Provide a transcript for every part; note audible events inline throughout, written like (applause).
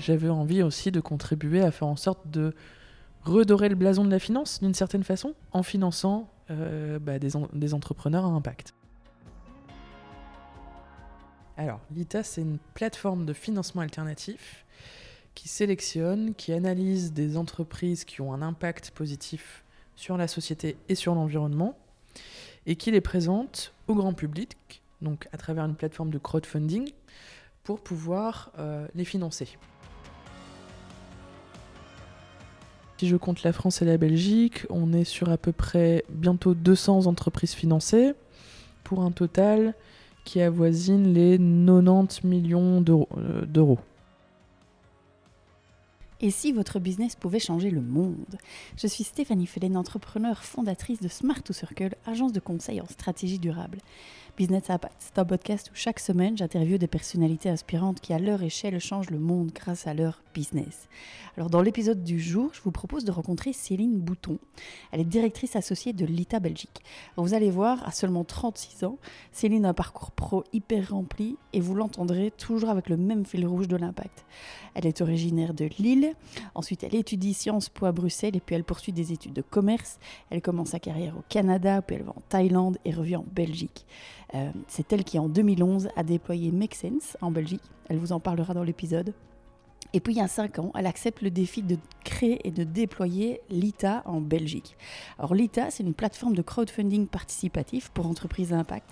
j'avais envie aussi de contribuer à faire en sorte de redorer le blason de la finance d'une certaine façon en finançant bah, des, des entrepreneurs à impact. Alors, l'ITA, c'est une plateforme de financement alternatif qui sélectionne, qui analyse des entreprises qui ont un impact positif sur la société et sur l'environnement, et qui les présente au grand public, donc à travers une plateforme de crowdfunding, pour pouvoir euh, les financer. Si je compte la France et la Belgique, on est sur à peu près bientôt 200 entreprises financées, pour un total qui avoisine les 90 millions euh, d'euros. Et si votre business pouvait changer le monde? Je suis Stéphanie Fellen, entrepreneur fondatrice de Smart to Circle, agence de conseil en stratégie durable. Business Impact, c'est un podcast où chaque semaine j'interviewe des personnalités inspirantes qui à leur échelle changent le monde grâce à leur business. Alors dans l'épisode du jour, je vous propose de rencontrer Céline Bouton. Elle est directrice associée de l'ITA Belgique. vous allez voir, à seulement 36 ans, Céline a un parcours pro hyper rempli et vous l'entendrez toujours avec le même fil rouge de l'impact. Elle est originaire de Lille, ensuite elle étudie Sciences Po à Bruxelles et puis elle poursuit des études de commerce. Elle commence sa carrière au Canada, puis elle va en Thaïlande et revient en Belgique. Euh, c'est elle qui en 2011 a déployé Make Sense en Belgique. Elle vous en parlera dans l'épisode. Et puis il y a 5 ans, elle accepte le défi de créer et de déployer l'ITA en Belgique. Alors l'ITA, c'est une plateforme de crowdfunding participatif pour entreprises à impact.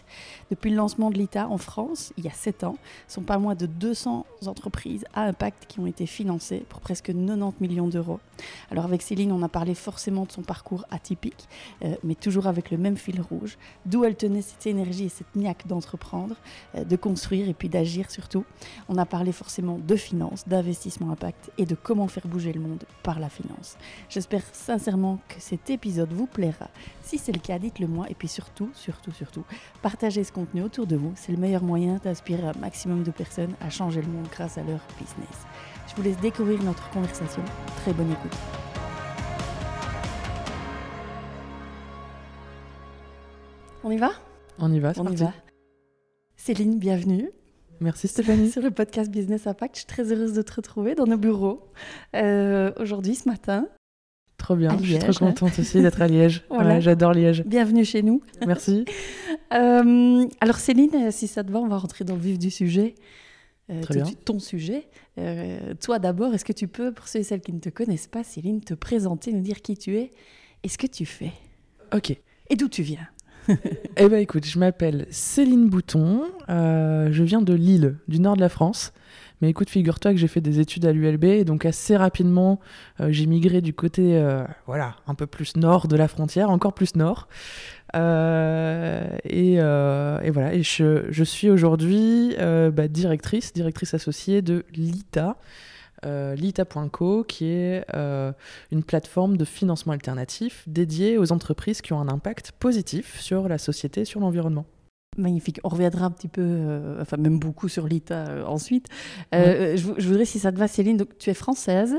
Depuis le lancement de l'ITA en France, il y a 7 ans, ce sont pas moins de 200 entreprises à impact qui ont été financées pour presque 90 millions d'euros. Alors avec Céline, on a parlé forcément de son parcours atypique, euh, mais toujours avec le même fil rouge, d'où elle tenait cette énergie et cette niaque d'entreprendre, euh, de construire et puis d'agir surtout. On a parlé forcément de finances, d'investissement impact et de comment faire bouger le monde par la finance. J'espère sincèrement que cet épisode vous plaira. Si c'est le cas, dites-le moi et puis surtout, surtout, surtout, partagez ce contenu autour de vous. C'est le meilleur moyen d'inspirer un maximum de personnes à changer le monde grâce à leur business. Je vous laisse découvrir notre conversation. Très bonne écoute. On y va? On y va, On y va. Céline, bienvenue. Merci Stéphanie. (laughs) Sur le podcast Business Impact, je suis très heureuse de te retrouver dans nos bureaux euh, aujourd'hui, ce matin. Trop bien, je suis trop contente aussi d'être à Liège. (laughs) voilà. J'adore Liège. Bienvenue chez nous. Merci. (laughs) Euh, alors Céline, si ça te va, on va rentrer dans le vif du sujet. Euh, Très bien. ton sujet. toi d'abord, est-ce que tu peux, pour ceux et celles qui ne te connaissent pas, Céline, te présenter, nous dire qui tu es et ce que tu fais? Ok. Et d'où tu viens? Eh ben écoute, je m'appelle Céline Bouton, euh, je viens de Lille, du nord de la France. Mais écoute, figure-toi que j'ai fait des études à l'ULB, et donc assez rapidement, euh, j'ai migré du côté, euh, voilà, un peu plus nord de la frontière, encore plus nord. Et, voilà, et je, je suis aujourd'hui bah, directrice, directrice associée de l'ITA, euh, Lita.co, qui est euh, une plateforme de financement alternatif dédiée aux entreprises qui ont un impact positif sur la société et sur l'environnement. Magnifique. On reviendra un petit peu, euh, enfin même beaucoup sur l'ITA ensuite. Je, voudrais, si ça te va, Céline, donc tu es française,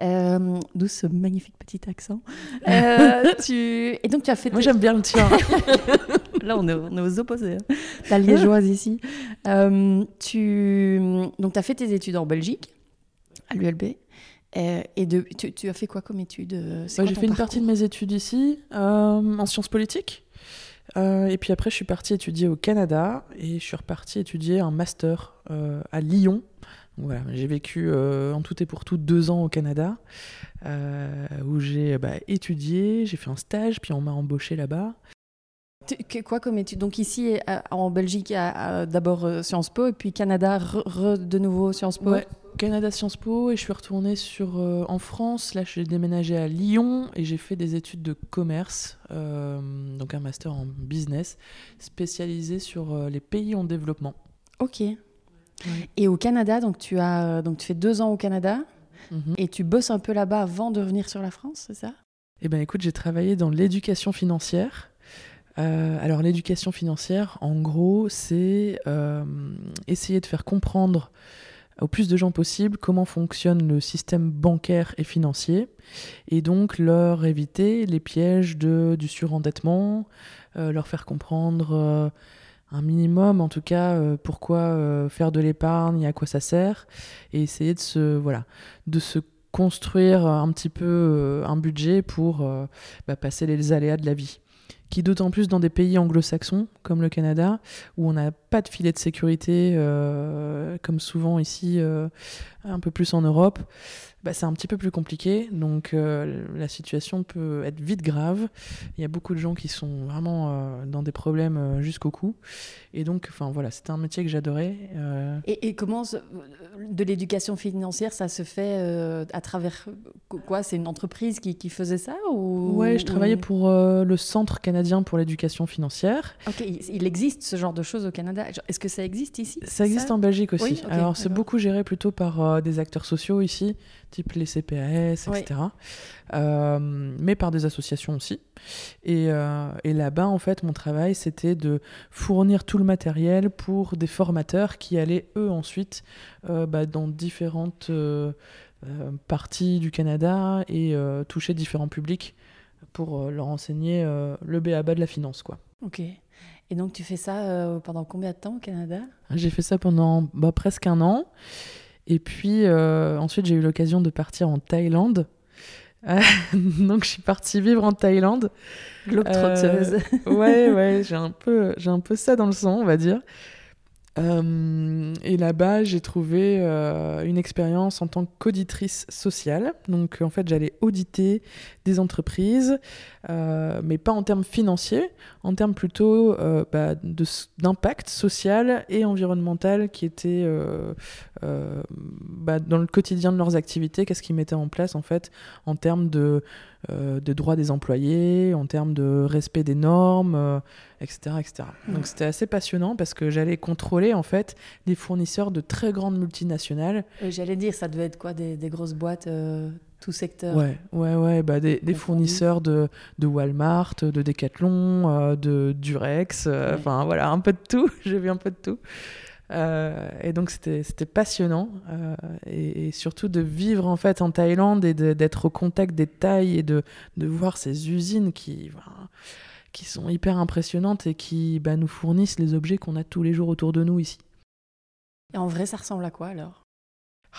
d'où ce magnifique petit accent. (laughs) tu... Et donc tu as fait. Moi j'aime bien le tien. (laughs) Là on est, aux opposés. Hein. La liégeoise ici. tu... Donc tu as fait tes études en Belgique à l'ULB. Euh, et de, tu, as fait quoi comme études euh, J'ai fait une partie de mes études ici, euh, en sciences politiques. et puis après, je suis partie étudier au Canada et je suis repartie étudier un master à Lyon. voilà, j'ai vécu en tout et pour tout deux ans au Canada, où j'ai bah, étudié, j'ai fait un stage, puis on m'a embauché là-bas. Quoi comme études Donc ici, en Belgique, d'abord Sciences Po, et puis Canada, de nouveau Sciences Po? Canada Sciences Po et je suis retournée sur, euh, en France. Là, j'ai déménagé à Lyon et j'ai fait des études de commerce, euh, donc un master en business spécialisé sur euh, les pays en développement. Ok. Et au Canada, donc tu as donc tu fais deux ans au Canada mhm. et tu bosses un peu là-bas avant de revenir sur la France, c'est ça? Eh ben, écoute, j'ai travaillé dans l'éducation financière. alors l'éducation financière, en gros, c'est essayer de faire comprendre au plus de gens possible comment fonctionne le système bancaire et financier, et donc leur éviter les pièges de, du surendettement, euh, leur faire comprendre euh, un minimum, en tout cas, euh, pourquoi faire de l'épargne et à quoi ça sert, et essayer de se, voilà, de se construire un petit peu un budget pour bah, passer les aléas de la vie. Qui d'autant plus dans des pays anglo-saxons comme le Canada, où on n'a pas de filet de sécurité, comme souvent ici, un peu plus en Europe, bah, c'est un petit peu plus compliqué. Donc euh, la situation peut être vite grave. Il y a beaucoup de gens qui sont vraiment euh, dans des problèmes euh, jusqu'au cou. Et donc, enfin voilà, c'était un métier que j'adorais. Et, comment de l'éducation financière, ça se fait à travers quoi? C'est une entreprise qui, qui, faisait ça ou Ouais, je travaillais pour le Centre canadien pour l'éducation financière. Ok, il existe ce genre de choses au Canada? Est-ce que ça existe ici? Ça existe en Belgique aussi. Alors c'est beaucoup géré plutôt par des acteurs sociaux ici type les CPAS, etc. Euh, mais par des associations aussi. Euh, et, là-bas, en fait, mon travail, c'était de fournir tout le matériel pour des formateurs qui allaient, eux, ensuite, euh, bah, dans différentes parties du Canada et toucher différents publics pour leur enseigner le béaba de la finance, quoi. Ok. Et donc, tu fais ça pendant combien de temps au Canada? J'ai fait ça pendant bah, presque un an. Et puis euh, ensuite, j'ai eu l'occasion de partir en Thaïlande. (laughs) donc, je suis partie vivre en Thaïlande. Globetrotteuse. Euh, ouais, ouais, j'ai un, peu, un peu ça dans le sang, on va dire. Euh, et là-bas, j'ai trouvé euh, une expérience en tant qu'auditrice sociale. Donc, en fait, j'allais auditer des entreprises, euh, mais pas en termes financiers, en termes plutôt bah, d'impact social et environnemental qui était bah, dans le quotidien de leurs activités, qu'est-ce qu'ils mettaient en place, en fait, en termes de de droits des employés, en termes de respect des normes, etc., euh, etc. Donc c'était assez passionnant parce que j'allais contrôler en fait les fournisseurs de très grandes multinationales. J'allais dire, ça devait être quoi, des, grosses boîtes euh, tout secteur? Ouais, ouais, ouais, bah des, fournisseurs de, de, Walmart, de Decathlon, de Durex, enfin voilà, un peu de tout. (laughs) J'ai vu un peu de tout. Euh, et donc c'était passionnant euh, et, surtout de vivre en fait en Thaïlande et d'être au contact des Thaïs et de, de voir ces usines qui, qui sont hyper impressionnantes et qui bah, nous fournissent les objets qu'on a tous les jours autour de nous ici. Et en vrai, ça ressemble à quoi alors?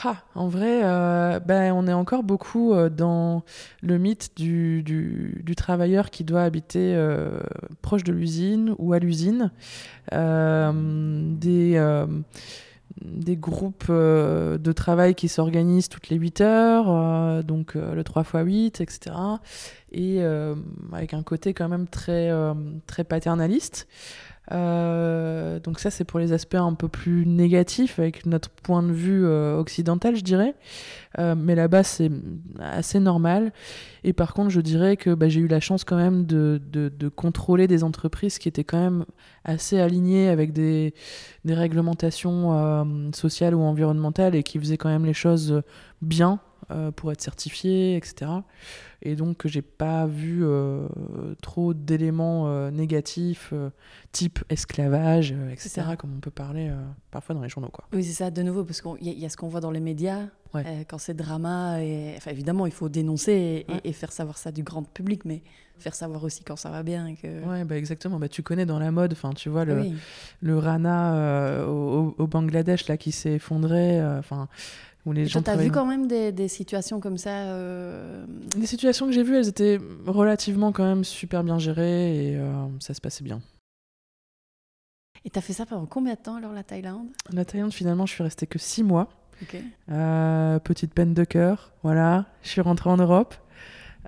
Ah, en vrai, euh, ben, on est encore beaucoup euh, dans le mythe du, travailleur qui doit habiter euh, proche de l'usine ou à l'usine. des, groupes de travail qui s'organisent toutes les 8 heures, donc le 3 x 8, etc. Et avec un côté quand même très paternaliste. Euh, donc ça, c'est pour les aspects un peu plus négatifs avec notre point de vue euh, occidental, je dirais. Euh, mais là-bas, c'est assez normal. Et par contre, je dirais que bah, j'ai eu la chance quand même de, de, contrôler des entreprises qui étaient quand même assez alignées avec des, des réglementations sociales ou environnementales et qui faisaient quand même les choses bien pour être certifiées, etc et donc j'ai pas vu euh, trop d'éléments euh, négatifs euh, type esclavage, etc., comme on peut parler parfois dans les journaux. Quoi. Oui, c'est ça, de nouveau, parce qu'il y, a ce qu'on voit dans les médias, quand c'est drama, et, enfin, évidemment, il faut dénoncer et, faire savoir ça du grand public, mais faire savoir aussi quand ça va bien. Que... Ouais, bah exactement. Bah, tu connais dans la mode, enfin, tu vois le, le Rana au, au, Bangladesh là qui s'est effondré. Enfin, où les gens. T'as vu quand même des, des, situations comme ça euh... Des situations que j'ai vues, elles étaient relativement quand même super bien gérées et euh, ça se passait bien. Et t'as fait ça pendant combien de temps alors la Thaïlande? La Thaïlande, finalement, je suis restée que six mois. Euh, petite peine de cœur, voilà. Je suis rentrée en Europe.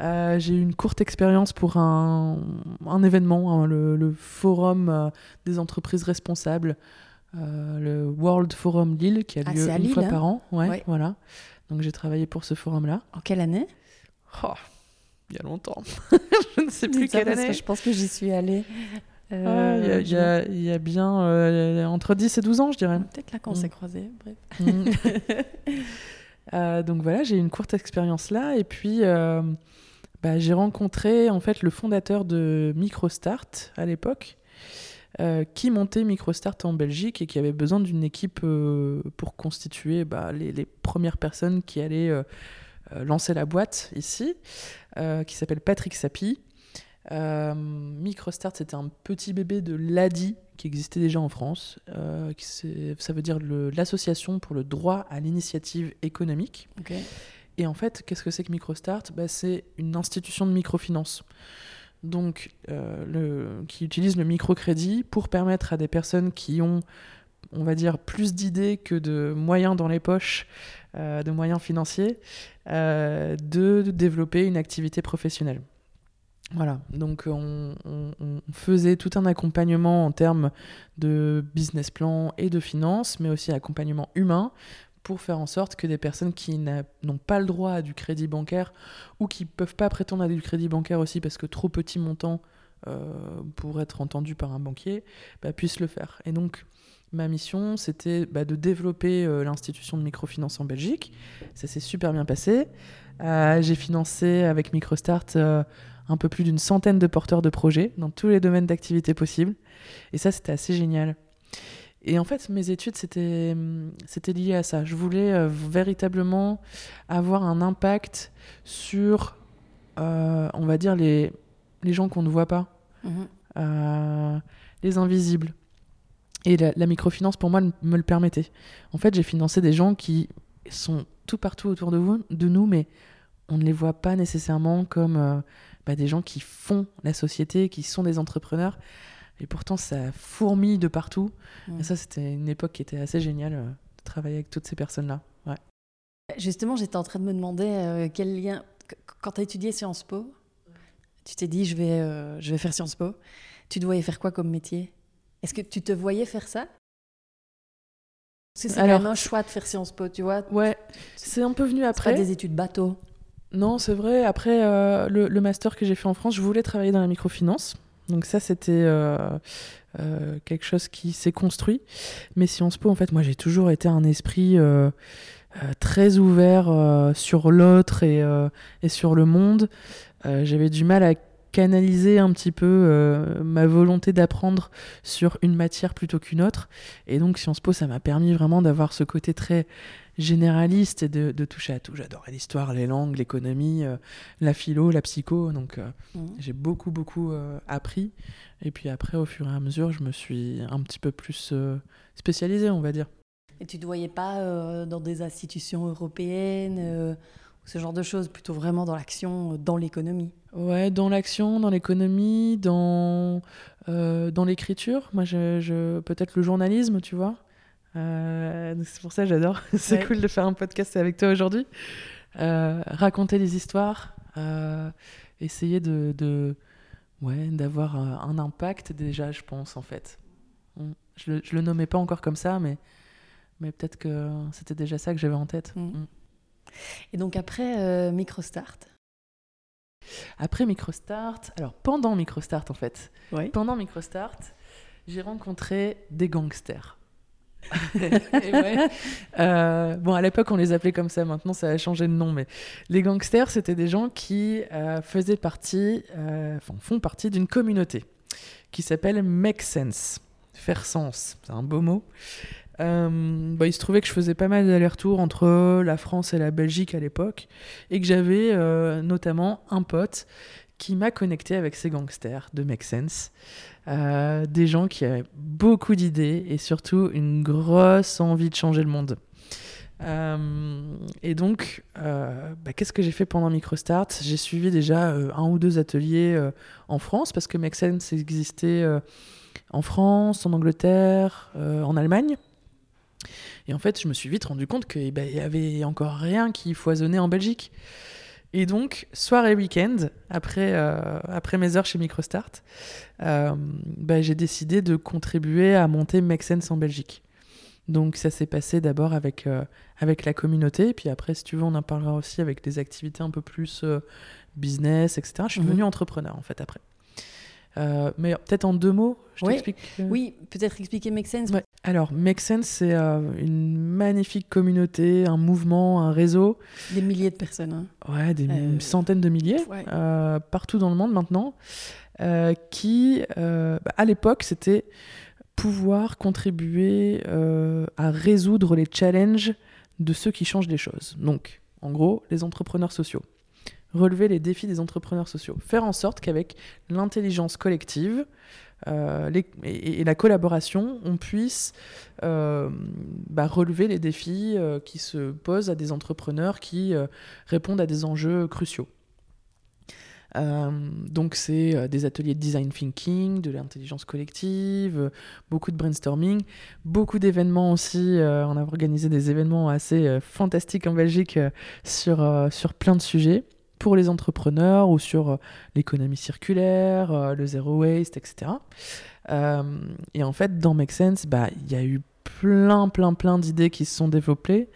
Euh, j'ai eu une courte expérience pour un, un événement, hein, le, le, forum des entreprises responsables euh, le World Forum Lille qui a ah, lieu une fois hein par an. Ouais, voilà. Donc j'ai travaillé pour ce forum-là. En quelle année? Oh, Il y a longtemps. (laughs) je ne sais plus quelle année. je pense que j'y suis allée. Euh, il, y a, y a, bien euh, entre 10 et 12 ans, je dirais. Peut-être là qu'on s'est mm. croisés. Bref. Mm. (laughs) donc voilà, j'ai eu une courte expérience là. Et puis, bah, j'ai rencontré en fait le fondateur de MicroStart à l'époque. Euh, qui montait MicroStart en Belgique et qui avait besoin d'une équipe euh, pour constituer bah, les, premières personnes qui allaient euh, lancer la boîte ici, qui s'appelle Patrick Sapi. Euh, Microstart, c'était un petit bébé de l'ADI qui existait déjà en France. Euh, qui ça veut dire l'association pour le droit à l'initiative économique. Et en fait, qu'est-ce que c'est que Microstart? Bah, C'est une institution de microfinance. Donc, euh, le, qui utilise le microcrédit pour permettre à des personnes qui ont, on va dire, plus d'idées que de moyens dans les poches, de moyens financiers, de développer une activité professionnelle. Voilà, donc on, on- faisait tout un accompagnement en termes de business plan et de finances, mais aussi accompagnement humain pour faire en sorte que des personnes qui n'ont pas le droit à du crédit bancaire ou qui peuvent pas prétendre à du crédit bancaire aussi parce que trop petit montant euh, pour être entendu par un banquier, bah, puissent le faire. Et donc, ma mission, c'était bah, de développer euh, l'institution de microfinance en Belgique. Ça s'est super bien passé. Euh, J'ai financé avec Microstart euh, un peu plus d'une centaine de porteurs de projets dans tous les domaines d'activité possibles. Et ça, c'était assez génial. Et en fait, mes études, c'était c'était lié à ça. Je voulais euh, véritablement avoir un impact sur, euh, on va dire, les, les gens qu'on ne voit pas, Mhm. euh, les invisibles. Et la, la microfinance, pour moi, me- le permettait. En fait, j'ai financé des gens qui sont tout partout autour de, vous, de nous, mais on ne les voit pas nécessairement comme bah, des gens qui font la société, qui sont des entrepreneurs. Et pourtant, ça fourmille de partout. Mhm. Et ça, c'était une époque qui était assez géniale euh, de travailler avec toutes ces personnes-là. Ouais. Justement, j'étais en train de me demander euh, quel lien. qu- Quand tu as étudié Sciences Po, tu t'es dit je vais, euh, je vais faire Sciences Po. Tu te voyais faire quoi comme métier? Est-ce que tu te voyais faire ça? C'est un choix de faire Sciences Po, tu vois. Ouais, c'est un peu venu C'est pas après. des études bateau. Non, c'est vrai. Après euh, le, master que j'ai fait en France, je voulais travailler dans la microfinance. Donc ça, c'était euh, euh, quelque chose qui s'est construit. Mais Sciences Po, en fait, moi, j'ai toujours été un esprit très ouvert sur l'autre et, et sur le monde. J'avais du mal à canaliser un petit peu ma volonté d'apprendre sur une matière plutôt qu'une autre. Et donc Sciences Po, ça m'a permis vraiment d'avoir ce côté très généraliste et de, de toucher à tout. J'adorais l'histoire, les langues, l'économie, euh, la philo, la psycho. Donc euh, Mhm. j'ai beaucoup, beaucoup euh, appris. Et puis après, au fur et à mesure, je me suis un petit peu plus spécialisée, on va dire. Et tu te voyais pas dans des institutions européennes ce genre de choses, plutôt vraiment dans l'action, dans l'économie? Ouais, dans l'action, dans l'économie, dans, euh, dans l'écriture. Moi, je, je- peut-être le journalisme, tu vois. Euh, c'est pour ça que j'adore. (laughs) c'est Ouais. cool de faire un podcast avec toi aujourd'hui. Euh, raconter les histoires, euh, essayer de, de ouais, d'avoir un impact déjà, je pense, en fait. Je le, je le nommais pas encore comme ça, mais, mais peut-être que c'était déjà ça que j'avais en tête. Mm. Mm. Et donc après Microstart? Après Microstart, alors pendant Microstart en fait, pendant Microstart, j'ai rencontré des gangsters. Ouais. Euh, bon, à l'époque, on les appelait comme ça. Maintenant, ça a changé de nom. Mais les gangsters, c'était des gens qui euh, faisaient partie, euh, font partie d'une communauté qui s'appelle Make Sense. Faire sens, c'est un beau mot. Euh, bah, il se trouvait que je faisais pas mal d'allers-retours entre la France et la Belgique à l'époque, et que j'avais notamment un pote qui m'a connecté avec ces gangsters de Make Sense. Euh, des gens qui avaient beaucoup d'idées et surtout une grosse envie de changer le monde. Euh, et donc, euh, bah, qu'est-ce que j'ai fait pendant Microstart? J'ai suivi déjà un ou deux ateliers en France parce que Make Sense existait en France, en Angleterre, en Allemagne. Et en fait, je me suis vite rendu compte qu'il y avait encore rien qui foisonnait en Belgique. Et donc, soir et week-end, après, euh, après mes heures chez Microstart, euh, bah, j'ai décidé de contribuer à monter Make Sense en Belgique. Donc ça s'est passé d'abord avec, euh, avec la communauté, et puis après, si tu veux, on en parlera aussi avec des activités un peu plus business, etc. Je suis Mhm. devenu entrepreneur, en fait, après. Euh, mais peut-être en deux mots, je t'explique. euh, Oui, peut-être expliquer Make Sense. Ouais. Alors, Make Sense, c'est euh, une magnifique communauté, un mouvement, un réseau. Des milliers de personnes. hein. Ouais, des Euh, centaines de milliers, ouais. partout dans le monde maintenant, qui, bah, à l'époque, c'était pouvoir contribuer à résoudre les challenges de ceux qui changent les choses. Donc, en gros, les entrepreneurs sociaux. Relever les défis des entrepreneurs sociaux. Faire en sorte qu'avec l'intelligence collective euh, et, la collaboration, on puisse euh, bah, relever les défis euh, qui se posent à des entrepreneurs qui répondent à des enjeux cruciaux. donc c'est des ateliers de design thinking, de l'intelligence collective, beaucoup de brainstorming, beaucoup d'événements aussi. on a organisé des événements assez fantastiques en Belgique sur, sur plein de sujets pour les entrepreneurs ou sur euh, l'économie circulaire, euh, le zero waste, etc. Euh, et en fait, dans Make Sense, bah, il y a eu plein, plein, plein d'idées qui se sont développées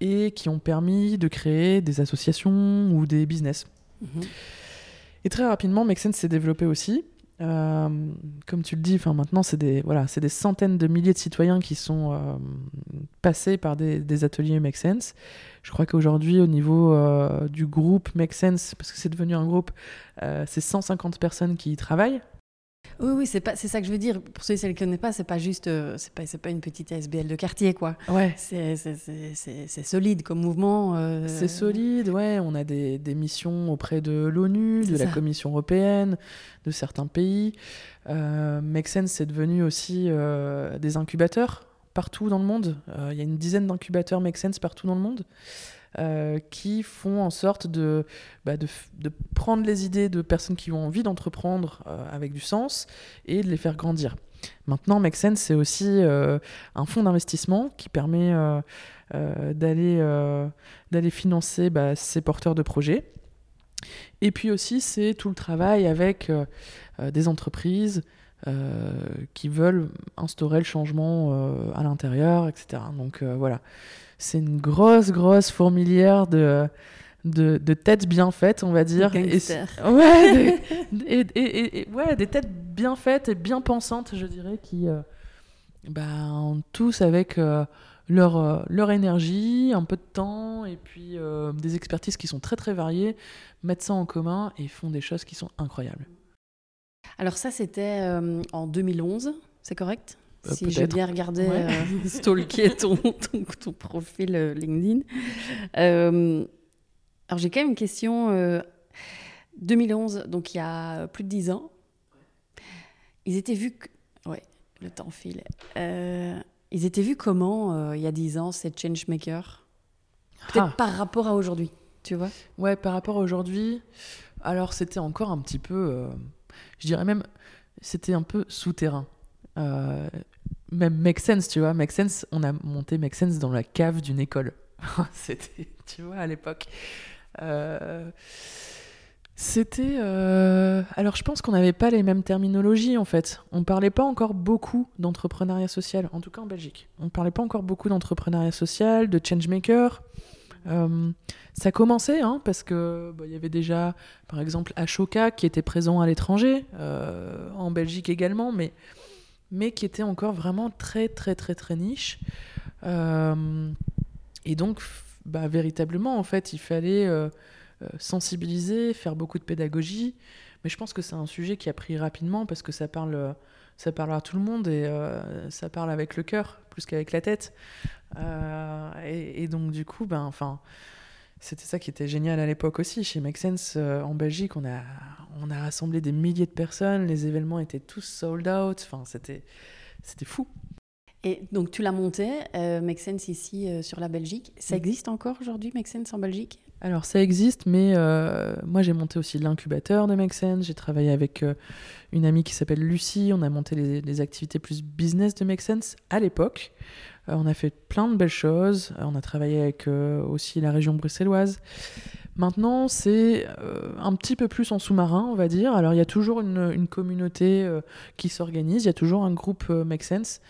et qui ont permis de créer des associations ou des business. Mhm. Et très rapidement, Make Sense s'est développé aussi. Euh, comme tu le dis, maintenant c'est des voilà, des centaines de milliers de citoyens qui sont euh, passés par des, ateliers Make Sense. Je crois qu'aujourd'hui au niveau euh, du groupe Make Sense, parce que c'est devenu un groupe, c'est 150 personnes qui y travaillent. Oui, oui, c'est pas, c'est ça que je veux dire. Pour ceux qui ne connaissent pas, c'est pas juste, euh, c'est pas, pas une petite SBL de quartier, quoi. Ouais. C'est, solide comme mouvement. Euh. C'est solide, ouais. On a des, des missions auprès de l'ONU, de la Commission européenne, de certains pays. Euh, Make Sense, c'est devenu aussi euh, des incubateurs partout dans le monde. Il y a une dizaine d'incubateurs Make Sense partout dans le monde. Euh, qui font en sorte bah, de, prendre les idées de personnes qui ont envie d'entreprendre euh, avec du sens et de les faire grandir. Maintenant, Make Sense, c'est aussi euh, un fonds d'investissement qui permet d'aller financer bah, ces porteurs de projets. Et puis aussi, c'est tout le travail avec des entreprises, qui veulent instaurer le changement à l'intérieur, etc. Donc voilà, c'est une grosse, grosse fourmilière de, de, têtes bien faites, on va dire. Et, (laughs) ouais, des, (laughs) et, ouais, des têtes bien faites et bien pensantes, je dirais, qui euh, ont tous avec euh, leur, euh, leur énergie, un peu de temps et puis des expertises qui sont très très variées, mettent ça en commun et font des choses qui sont incroyables. Alors ça, c'était en 2011, c'est correct? Euh, si j'ai bien regardé, ouais. euh, (laughs) stalker ton, ton, ton, profil euh, LinkedIn. Euh, alors j'ai quand même une question. 2011, donc il y a plus de 10 ans, ils étaient vus... Que... Ouais, le temps file. ils étaient vus comment, il y a 10 ans, ces changemakers Peut-être ah. par rapport à aujourd'hui, tu vois? Ouais, par rapport à aujourd'hui, alors c'était encore un petit peu... je dirais même, c'était un peu souterrain. Euh, même Make Sense, tu vois. Make Sense, on a monté Make Sense dans la cave d'une école. (laughs) C'était, tu vois, à l'époque. Euh, c'était. Euh, alors, je pense qu'on n'avait pas les mêmes terminologies, en fait. On parlait pas encore beaucoup d'entrepreneuriat social, en tout cas en Belgique. On parlait pas encore beaucoup d'entrepreneuriat social, de changemaker. Euh, ça commençait, hein, parce que bah, il y avait déjà, par exemple, Ashoka qui était présent à l'étranger, en Belgique également, mais mais qui était encore vraiment très très très très niche. Euh, et donc, bah, véritablement, en fait, il fallait euh, euh, sensibiliser, faire beaucoup de pédagogie. Mais je pense que c'est un sujet qui a pris rapidement parce que ça parle, ça parle à tout le monde et ça parle avec le cœur plus qu'avec la tête. Et, et, donc, du coup, ben, enfin c'était ça qui était génial à l'époque aussi. Chez Make Sense euh, en Belgique, on a, on a rassemblé des milliers de personnes, les événements étaient tous sold out, enfin, c'était, c'était fou. Et donc tu l'as monté, euh, Make Sense ici euh, sur la Belgique. Ça mm. existe encore aujourd'hui, Make Sense en Belgique? Alors ça existe, mais moi j'ai monté aussi l'incubateur de Make Sense. J'ai travaillé avec une amie qui s'appelle Lucie. On a monté les, activités plus business de Make Sense à l'époque. Euh, on a fait plein de belles choses. Euh, on a travaillé avec euh, aussi la région bruxelloise. Maintenant, c'est un petit peu plus en sous-marin, on va dire. Alors, il y a toujours une, communauté qui s'organise, il y a toujours un groupe Make Sense.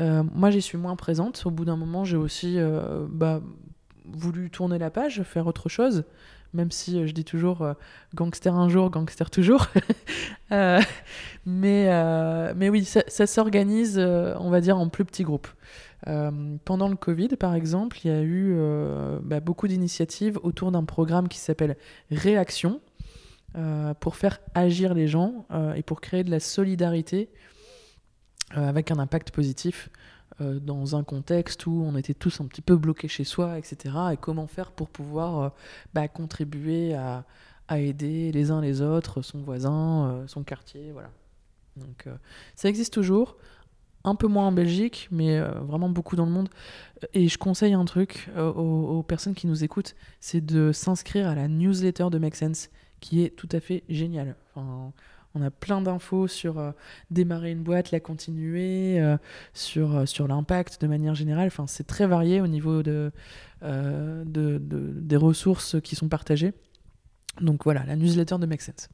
moi, j'y suis moins présente. Au bout d'un moment, j'ai aussi bah, voulu tourner la page, faire autre chose, même si je dis toujours gangster un jour, gangster toujours. (laughs) mais, mais oui, ça, s'organise, on va dire, en plus petits groupes. Euh, pendant le Covid, par exemple, il y a eu euh, bah, beaucoup d'initiatives autour d'un programme qui s'appelle Réaction, euh, pour faire agir les gens et pour créer de la solidarité avec un impact positif euh, dans un contexte où on était tous un petit peu bloqués chez soi, etc. Et comment faire pour pouvoir euh, bah, contribuer à, aider les uns les autres, son voisin, euh, son quartier, voilà. Donc ça existe toujours, un peu moins en Belgique, mais vraiment beaucoup dans le monde. Et je conseille un truc aux, personnes qui nous écoutent, c'est de s'inscrire à la newsletter de Make Sense, qui est tout à fait géniale. On a plein d'infos sur euh, démarrer une boîte, la continuer, euh, sur, euh, sur l'impact de manière générale. Enfin, c'est très varié au niveau de, de, des ressources qui sont partagées. Donc voilà, la newsletter de Make Sense.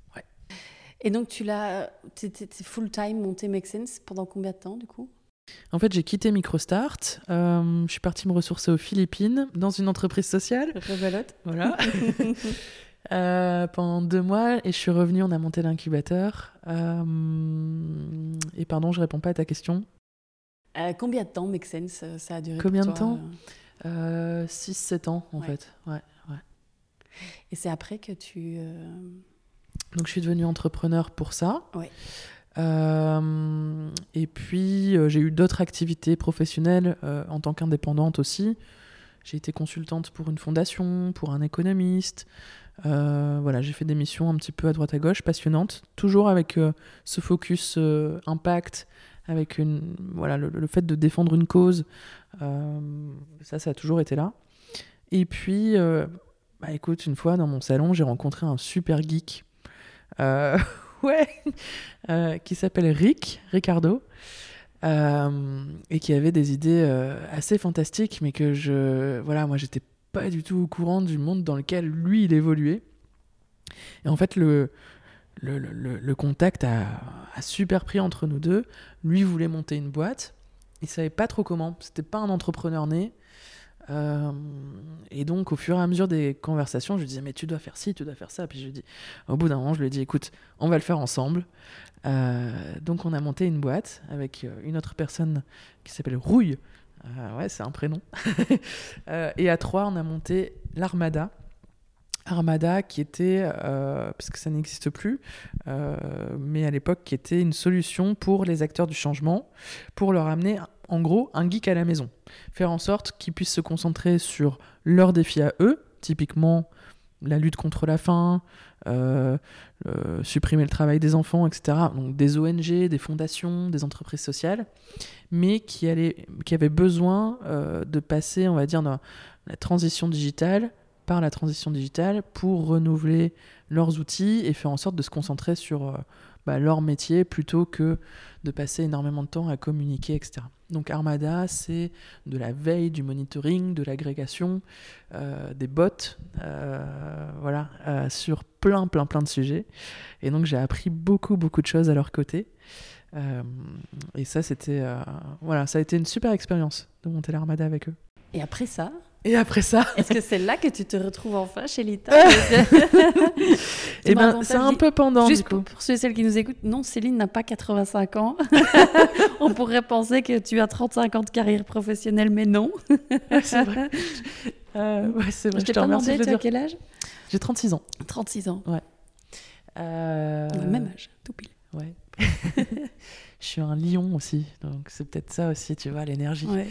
Et donc tu l'as, full time monté Make Sense pendant combien de temps du coup? En fait, j'ai quitté MicroStart. je suis partie me ressourcer aux Philippines dans une entreprise sociale. Voilà. (laughs) Euh, pendant deux mois et je suis revenue, on a monté l'incubateur. Euh, et pardon, je réponds pas à ta question. Euh, combien de temps Make Sense ça a duré Combien de temps 6-7 ans en fait. Ouais, ouais. Et c'est après que tu. Donc je suis devenue entrepreneur pour ça. Ouais. et puis j'ai eu d'autres activités professionnelles en tant qu'indépendante aussi. J'ai été consultante pour une fondation, pour un économiste. Euh, voilà, j'ai fait des missions un petit peu à droite à gauche, passionnantes, toujours avec euh, ce focus euh, impact, avec une, voilà, le, fait de défendre une cause. ça, ça a toujours été là. Et puis, bah, écoute, une fois dans mon salon, j'ai rencontré un super geek. (laughs) ouais, qui s'appelle Rick, Ricardo. et qui avait des idées assez fantastiques, mais que je, voilà, moi j'étais pas du tout au courant du monde dans lequel lui, il évoluait. Et en fait, le, le, contact a, super pris entre nous deux. Lui voulait monter une boîte. Il savait pas trop comment. C'était pas un entrepreneur né. Euh, et donc, au fur et à mesure des conversations, je lui disais, mais tu dois faire ci, tu dois faire ça. Puis je dis, au bout d'un moment, je lui ai dit, écoute, on va le faire ensemble. Euh, donc, on a monté une boîte avec euh, une autre personne qui s'appelle Rouille, euh, ouais, c'est un prénom. (laughs) Euh, et à trois, on a monté l'Armada. Armada qui était, euh, puisque ça n'existe plus, mais à l'époque qui était une solution pour les acteurs du changement, pour leur amener en gros un geek à la maison. Faire en sorte qu'ils puissent se concentrer sur leurs défis à eux, typiquement la lutte contre la faim, euh, euh, supprimer le travail des enfants, etc. Donc des ONG, des fondations, des entreprises sociales, mais qui, allaient, avaient besoin euh, de passer, on va dire, dans la transition digitale, la transition digitale, pour renouveler leurs outils et faire en sorte de se concentrer sur bah, leur métier plutôt que de passer énormément de temps à communiquer, etc. Donc Armada, c'est de la veille, du monitoring, de l'agrégation, euh, des bots, euh, voilà, euh, sur plein, plein, plein de sujets. Et donc j'ai appris beaucoup, beaucoup de choses à leur côté. et ça, c'était, voilà, ça a été une super expérience de monter l'Armada avec eux. Et après ça, et après ça. Est-ce que c'est là que tu te retrouves enfin chez Lita (laughs) Eh ben, c'est un peu pendant. Juste Pour, ceux et celles qui nous écoutent, non, Céline n'a pas 85 ans. (laughs) On pourrait penser que tu as 35 ans de carrière professionnelle, mais non. c'est vrai. (laughs) Euh, ouais, c'est vrai. Je t'ai pas demandé, tu as quel âge? J'ai 36 ans. 36 ans. Ouais. Euh... On a le même âge, tout pile. Ouais. Je suis un lion aussi, donc c'est peut-être ça aussi, tu vois, l'énergie. Ouais.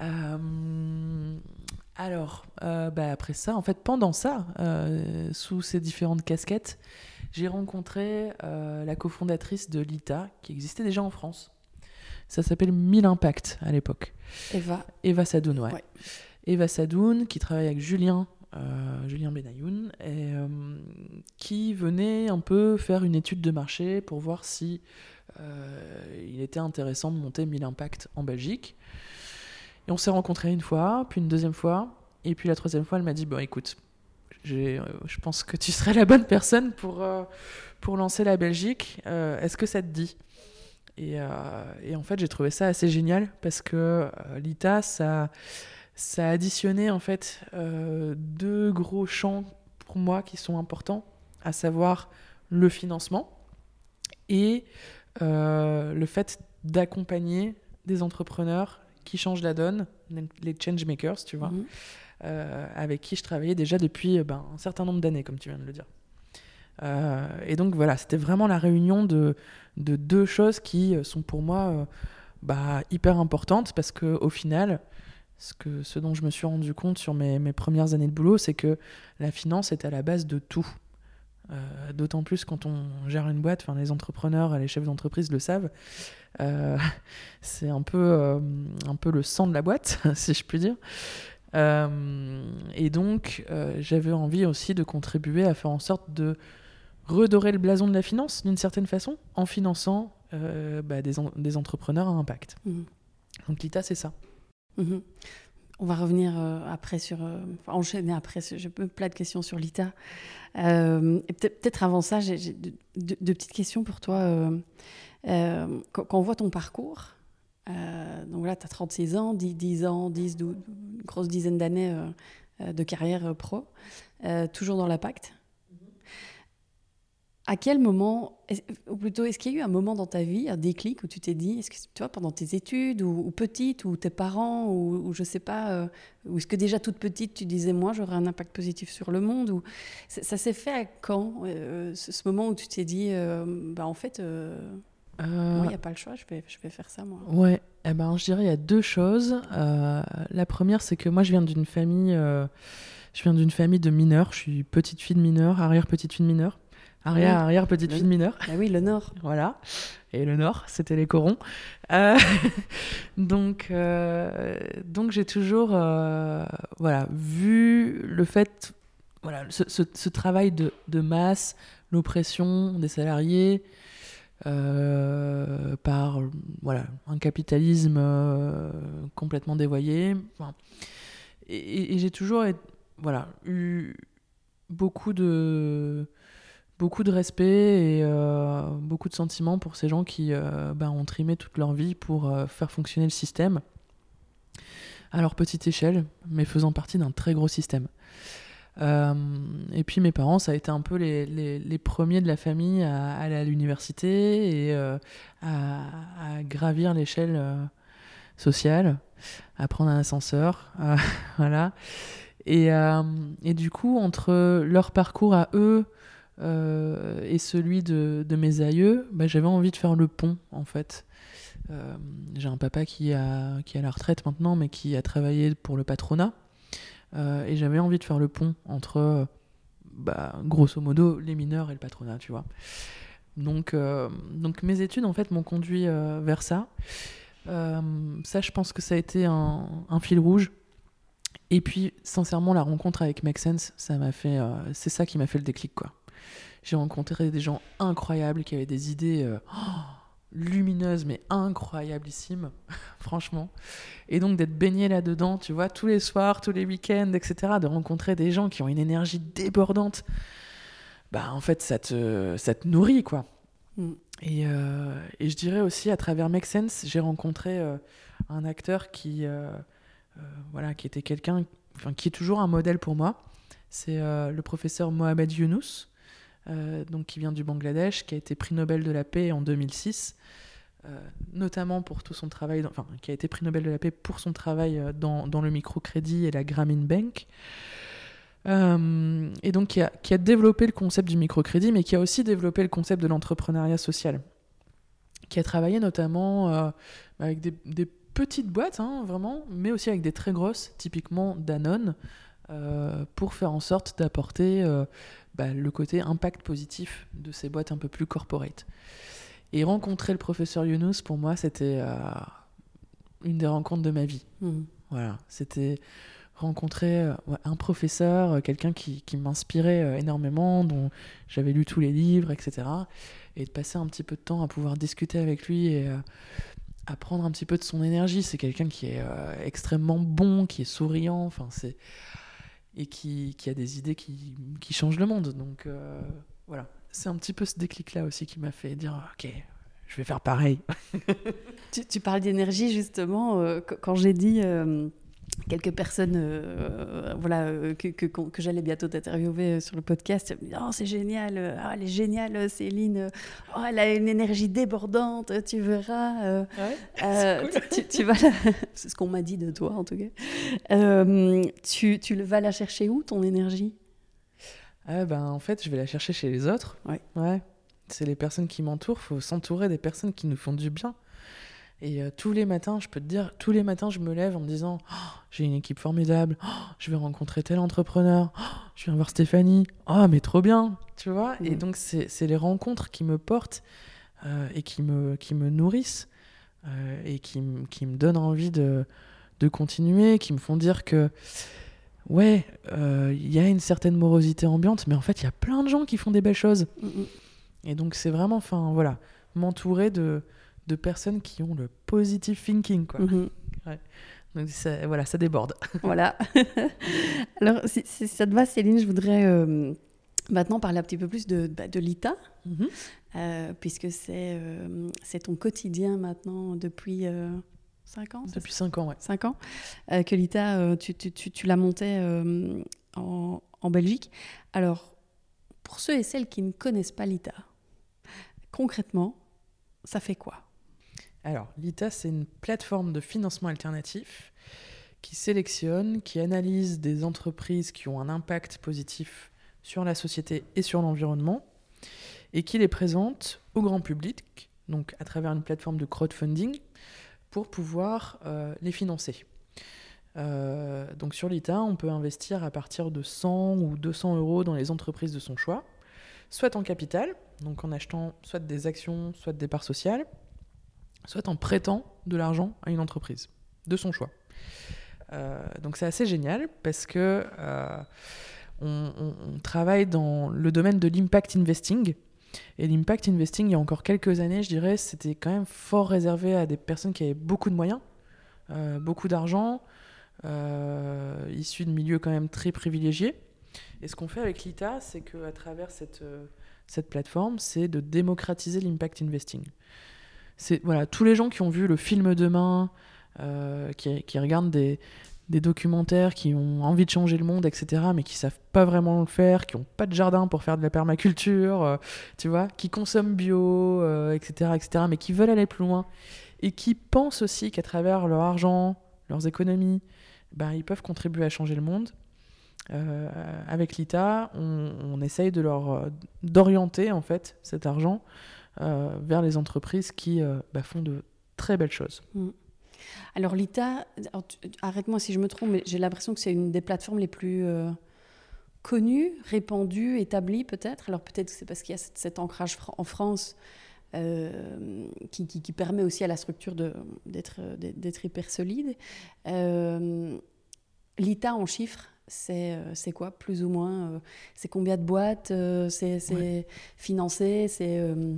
Euh, alors, euh, bah, après ça, en fait, pendant ça, euh, sous ces différentes casquettes, j'ai rencontré la cofondatrice de l'ITA, qui existait déjà en France. Ça s'appelle 1000 Impact à l'époque. Eva. Eva Sadoun, ouais. Eva Sadoun, qui travaille avec Julien, Julien Benayoun, et, qui venait un peu faire une étude de marché pour voir si il était intéressant de monter 1000 Impact en Belgique. On s'est rencontrés une fois, puis une deuxième fois, et puis la troisième fois, elle m'a dit Bon, écoute, euh, je pense que tu serais la bonne personne pour, euh, lancer la Belgique. Euh, est-ce que ça te dit? Et, et, en fait, j'ai trouvé ça assez génial parce que l'ITA, ça, ça a additionné en fait deux gros champs pour moi qui sont importants, à savoir le financement et le fait d'accompagner des entrepreneurs qui changent la donne, les change makers, tu vois, mhm. euh, avec qui je travaillais déjà depuis euh, ben, un certain nombre d'années, comme tu viens de le dire. Euh, et donc voilà, c'était vraiment la réunion de, de, deux choses qui sont pour moi bah, hyper importante parce que au final, ce, que, ce dont je me suis rendu compte sur mes, mes premières années de boulot, c'est que la finance est à la base de tout. Euh, d'autant plus quand on gère une boîte, enfin les entrepreneurs, les chefs d'entreprise le savent. Euh, (laughs) c'est un peu, euh, un peu le sang de la boîte, (laughs) si je puis dire. et donc, j'avais envie aussi de contribuer à faire en sorte de redorer le blason de la finance d'une certaine façon en finançant bah, des, des, entrepreneurs à impact. Mmh. Donc l'ITA, c'est ça. Mmh. On va revenir après sur, enchaîner après. J'ai plein de questions sur l'ITA. Euh, peut-être avant ça, j'ai deux, petites questions pour toi. Euh, euh, quand, on voit ton parcours, donc là, tu as 36 ans, 10, 10 ans, 10, 12, une grosse dizaine d'années de carrière pro, toujours dans l'impact à quel moment, ou plutôt, est-ce qu'il y a eu un moment dans ta vie, un déclic où tu t'es dit, est-ce que tu vois, pendant tes études, ou, petite, ou tes parents, ou, ou je sais pas, euh, ou est-ce que déjà toute petite, tu disais, moi, j'aurais un impact positif sur le monde ou Ça, s'est fait à quand, euh, ce, moment où tu t'es dit, euh, bah, en fait, il n'y a pas le choix, je vais, je vais faire ça, moi Ouais, eh ben, je dirais, il y a deux choses. la première, c'est que moi, je viens d'une famille. je viens d'une famille de mineurs, je suis petite fille de mineur, arrière-petite fille de mineur. Arrière, arrière, petite fille mineure. Ah oui, le Nord. (laughs) voilà. Et le Nord, c'était les corons. Euh, (laughs) donc, euh, donc j'ai toujours euh, voilà, vu le fait, voilà, ce, ce, travail de, de masse, l'oppression des salariés par voilà, un capitalisme complètement dévoyé. et, et j'ai toujours voilà, eu beaucoup de beaucoup de respect et euh, beaucoup de sentiments pour ces gens qui euh, ben, ont trimé toute leur vie pour euh, faire fonctionner le système à leur petite échelle, mais faisant partie d'un très gros système. et puis mes parents, ça a été un peu les, premiers de la famille à, aller à l'université et à, à, gravir l'échelle sociale, à prendre un ascenseur, (laughs) voilà. Et, et, du coup, entre leur parcours à eux, euh, et celui de, mes aïeux, bah, j'avais envie de faire le pont en fait. Euh, j'ai un papa qui, a, qui à la retraite maintenant, mais qui a travaillé pour le patronat. Euh, et j'avais envie de faire le pont entre, bah, grosso modo, les mineurs et le patronat, tu vois. Donc, donc mes études, en fait, m'ont conduit vers ça. ça, je pense que ça a été un, un, fil rouge. Et puis, sincèrement, la rencontre avec Make Sense, ça m'a fait, c'est ça qui m'a fait le déclic, quoi. J'ai rencontré des gens incroyables qui avaient des idées euh, oh, lumineuses, mais incroyablissimes, (laughs) franchement. Et donc d'être baigné là-dedans, tu vois, tous les soirs, tous les week-ends, etc., de rencontrer des gens qui ont une énergie débordante, bah en fait, ça te, ça te nourrit, quoi. Mm. Et, euh, et, je dirais aussi, à travers Make Sense, j'ai rencontré euh, un acteur qui, voilà, qui était quelqu'un, enfin, qui est toujours un modèle pour moi. C'est le professeur Mohamed Younous, donc qui vient du Bangladesh, qui a été prix Nobel de la paix en 2006, euh, notamment pour tout son travail, enfin, qui a été prix Nobel de la paix pour son travail euh, dans, le microcrédit et la Grameen Bank. et donc qui a, développé le concept du microcrédit, mais qui a aussi développé le concept de l'entrepreneuriat social, qui a travaillé notamment avec des, des, petites boîtes, hein, vraiment, mais aussi avec des très grosses, typiquement Danone, pour faire en sorte d'apporter bah, le côté impact positif de ces boîtes un peu plus corporate. Et rencontrer le professeur Younous, pour moi, c'était euh, une des rencontres de ma vie. Mmh. Voilà, c'était rencontrer euh, un professeur, euh, quelqu'un qui, qui m'inspirait énormément, dont j'avais lu tous les livres, etc. Et de passer un petit peu de temps à pouvoir discuter avec lui et à prendre un petit peu de son énergie. C'est quelqu'un qui est extrêmement bon, qui est souriant. Enfin, c'est et qui, a des idées qui, changent le monde. Donc euh, voilà, c'est un petit peu ce déclic-là aussi qui m'a fait dire ok, je vais faire pareil. (laughs) tu, tu, parles d'énergie justement. Euh, quand j'ai dit euh, quelques personnes euh, voilà, euh, que, que, que j'allais bientôt t'interviewer euh, sur le podcast. Oh, c'est génial, oh, elle est géniale, Céline. Oh, elle a une énergie débordante, tu verras. Ouais, (laughs) tu, tu, vas (laughs) C'est ce qu'on m'a dit de toi, en tout cas. tu, tu vas la chercher où, ton énergie? Ah, ben, En fait, je vais la chercher chez les autres. Ouais. ouais. C'est les personnes qui m'entourent. Il faut s'entourer des personnes qui nous font du bien. Et euh, tous les matins, je peux te dire, tous les matins, je me lève en me disant Oh, j'ai une équipe formidable, oh, je vais rencontrer tel entrepreneur, oh, je viens voir Stéphanie, oh, mais trop bien, tu vois? Et donc, c'est les rencontres qui me portent euh, et qui me, qui me nourrissent euh, et qui, me donnent envie de, de continuer, qui me font dire que, ouais, il y a une certaine morosité ambiante, mais en fait, il y a plein de gens qui font des belles choses. Mm, mm. Et donc, c'est vraiment, enfin, voilà, m'entourer de, de personnes qui ont le positive thinking, quoi. Mhm. Donc, ça, voilà, ça déborde. (laughs) Voilà. (laughs) Alors, si, si ça te va, Céline, je voudrais euh, maintenant parler un petit peu plus de, bah, de l'ITA, euh, puisque c'est euh, c'est ton quotidien maintenant depuis 5 ans Depuis 5 ans, ouais. 5 ans que l'ITA, tu, tu, tu, tu la montais en, en Belgique. Alors, pour ceux et celles qui ne connaissent pas l'ITA, concrètement, ça fait quoi? Alors, l'ITA, c'est une plateforme de financement alternatif qui sélectionne, qui analyse des entreprises qui ont un impact positif sur la société et sur l'environnement, et qui les présente au grand public, donc à travers une plateforme de crowdfunding, pour pouvoir euh, les financer. Euh, donc sur l'ITA, on peut investir à partir de 100 ou 200 euros dans les entreprises de son choix, soit en capital, donc en achetant soit des actions, soit des parts sociales, soit en prêtant de l'argent à une entreprise de son choix. Euh, donc c'est assez génial parce que euh, on, travaille dans le domaine de l'impact investing. Et l'impact investing, il y a encore quelques années, je dirais, c'était quand même fort réservé à des personnes qui avaient beaucoup de moyens, euh, beaucoup d'argent, issus de milieux quand même très privilégiés. Et ce qu'on fait avec l'ITA, c'est qu'à travers cette, cette plateforme, c'est de démocratiser l'impact investing. Tous les gens qui ont vu le film Demain, euh, qui, regardent des, documentaires, qui ont envie de changer le monde, etc., mais qui savent pas vraiment le faire, qui ont pas de jardin pour faire de la permaculture, euh, tu vois, qui consomment bio, euh, etc., etc., mais qui veulent aller plus loin et qui pensent aussi qu'à travers leur argent, leurs économies, ben, ils peuvent contribuer à changer le monde. Avec l'ITA, on, on essaye de leur d'orienter en fait cet argent vers les entreprises qui euh, bah, font de très belles choses. Alors l'ITA, alors, tu- arrête-moi si je me trompe, mais j'ai l'impression que c'est une des plateformes les plus euh, connues, répandues, établies peut-être. Alors peut-être que c'est parce qu'il y a cet, cet ancrage en France euh, qui, qui- qui permet aussi à la structure d'être euh, hyper solide. Euh, L'ITA en chiffres, c'est euh, quoi plus ou moins euh, C'est combien de boîtes euh, C'est financé C'est euh,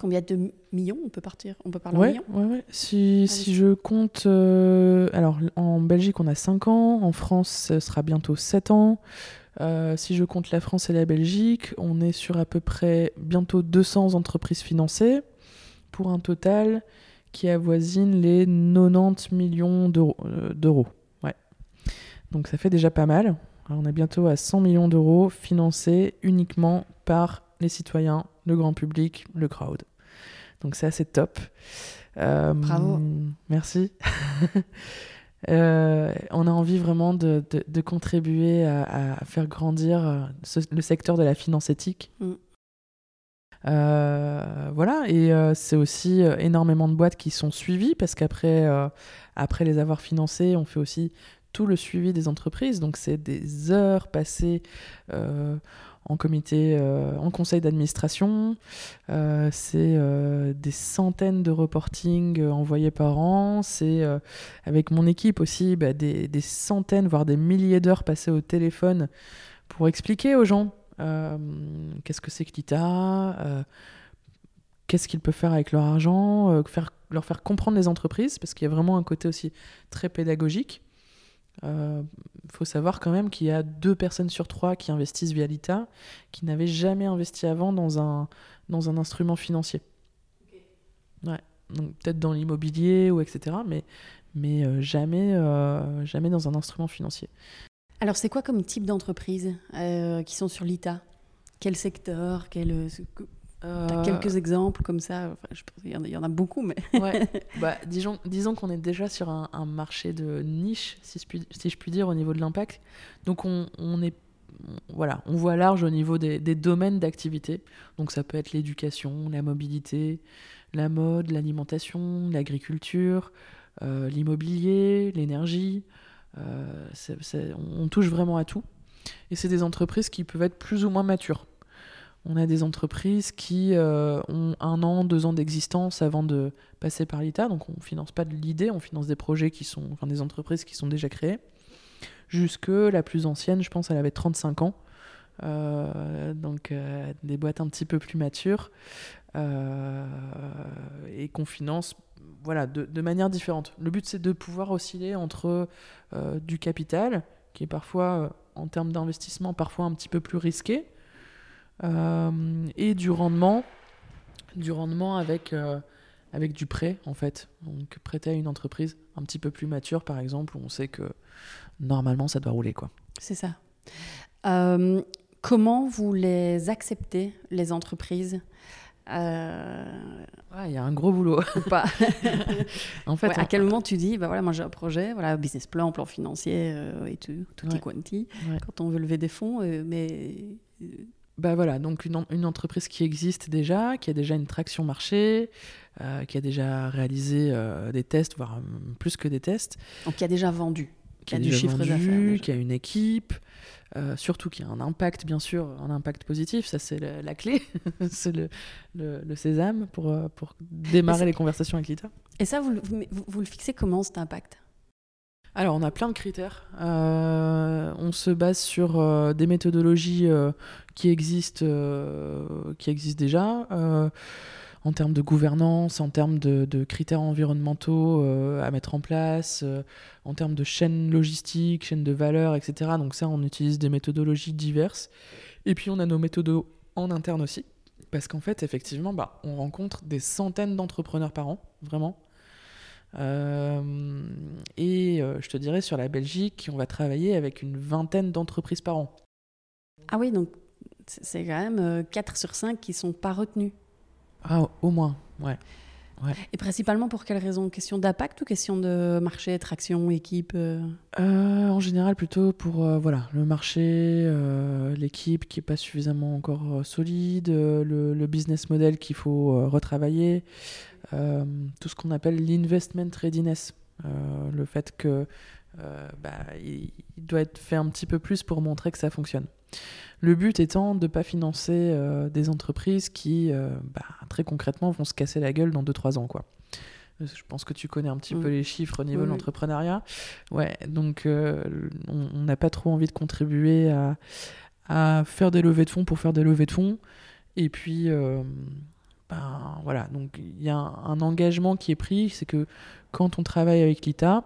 combien de millions On peut partir? On peut parler en Ouais, millions? ouais, ouais. Si, je compte. euh, alors, en Belgique, on a 5 ans. En France, ce sera bientôt 7 ans. Euh, si je compte la France et la Belgique, on est sur à peu près bientôt 200 entreprises financées pour un total qui avoisine les 90 millions d'euros. euh. Ouais. Donc, ça fait déjà pas mal. Alors, on est bientôt à 100 millions d'euros financés uniquement par les citoyens, le grand public, le crowd. Donc ça, c'est top. Euh, Bravo. Merci. (laughs) Euh, on a envie vraiment de, de- de contribuer à, à faire grandir euh, ce- le secteur de la finance éthique. Mm. Euh, voilà, et euh, c'est aussi euh, énormément de boîtes qui sont suivies parce qu'après après les avoir financées, on fait aussi tout le suivi des entreprises. Donc c'est des heures passées en comité, euh, en conseil d'administration. Euh, c'est euh, des centaines de reporting euh, envoyés par an. C'est avec mon équipe aussi bah, des, centaines, voire des milliers d'heures passées au téléphone pour expliquer aux gens qu'est-ce que c'est que l'ITA, qu'est-ce qu'ils peuvent faire avec leur argent, leur faire comprendre les entreprises, parce qu'il y a vraiment un côté aussi très pédagogique. Il faut savoir quand même qu'il y a deux personnes sur trois qui investissent via l'ITA qui n'avaient jamais investi avant dans un, dans un instrument financier. Ouais. Donc peut-être dans l'immobilier ou etc. Mais, mais euh, jamais, euh, jamais dans un instrument financier. Alors, c'est quoi comme type d'entreprises euh, qui sont sur l'ITA Quel secteur? Quel... Euh, T'as quelques exemples comme ça Enfin, je pense qu'il y en a- il y en a beaucoup, mais... (laughs) Ouais. (laughs) bah, disons disons qu'on est déjà sur un, un marché de niche, si je, puis, si je puis dire, au niveau de l'impact. Donc on, on est voilà, on voit large au niveau des, des domaines d'activité. Donc ça peut être l'éducation, la mobilité, la mode, l'alimentation, l'agriculture, l'immobilier, l'énergie. on touche vraiment à tout. Et c'est des entreprises qui peuvent être plus ou moins matures. On a des entreprises qui euh, ont un an, deux ans d'existence avant de passer par l'ITA. Donc on ne finance pas de l'idée, on finance des projets qui sont, enfin des entreprises qui sont déjà créées. Jusque la plus ancienne, je pense, elle avait 35 ans. Euh, donc euh, des boîtes un petit peu plus matures et qu'on finance voilà, de, de, manière différente. Le but c'est de pouvoir osciller entre du capital, qui est parfois en termes d'investissement parfois un petit peu plus risqué, et du rendement, du rendement avec, euh, avec du prêt en fait. Donc prêter à une entreprise un petit peu plus mature par exemple, où on sait que normalement ça doit rouler quoi. C'est ça. Euh, comment vous les acceptez, les entreprises il y a un gros boulot. Ou pas. (laughs) (laughs) en fait, à quel moment tu dis, bah voilà, moi j'ai un projet, voilà, business plan, plan financier et tout, tout ouais. quanti, quand on veut lever des fonds, mais bah voilà, donc une, une, entreprise qui existe déjà, qui a déjà une traction marché, euh, qui a déjà réalisé euh, des tests, voire plus que des tests. Donc qui a déjà vendu, qui, a, du chiffre d'affaires. Qui a une équipe, euh, surtout qui a un impact, bien sûr, un impact positif, ça c'est la, clé, (laughs) c'est le, le, sésame pour, pour démarrer les conversations avec l'ITA. Et ça, vous, vous, vous le fixez comment cet impact? Alors, on a plein de critères. Euh, on se base sur euh, des méthodologies euh, qui, existent, qui existent déjà, en termes de gouvernance, en termes de, critères environnementaux à mettre en place, en termes de chaîne logistique, chaîne de valeur, etc. Donc ça, on utilise des méthodologies diverses. Et puis, on a nos méthodes en interne aussi. Parce qu'en fait, effectivement, bah, on rencontre des centaines d'entrepreneurs par an, vraiment. Euh, et euh, je te dirais, sur la Belgique, on va travailler avec une vingtaine d'entreprises par an. Ah oui, donc c'est quand même 4 euh, sur 5 qui ne sont pas retenus. Ah, au moins, ouais. Et principalement pour quelles raisons Question d'impact ou question de marché, traction, équipe euh? Euh, En général, plutôt pour euh, voilà, le marché, l'équipe qui n'est pas suffisamment encore solide, le, business model qu'il faut retravailler, tout ce qu'on appelle l'investment readiness. le fait que bah, il doit être fait un petit peu plus pour montrer que ça fonctionne. Le but étant de ne pas financer euh, des entreprises qui, euh, bah, très concrètement, vont se casser la gueule dans 2-3 ans. Quoi. Je pense que tu connais un petit peu les chiffres au niveau de l'entrepreneuriat. Ouais, donc euh, on n'a pas trop envie de contribuer à, à, faire des levées de fonds pour faire des levées de fonds. Et puis, ben, voilà, donc il y a un, un, engagement qui est pris, c'est que quand on travaille avec l'ITA,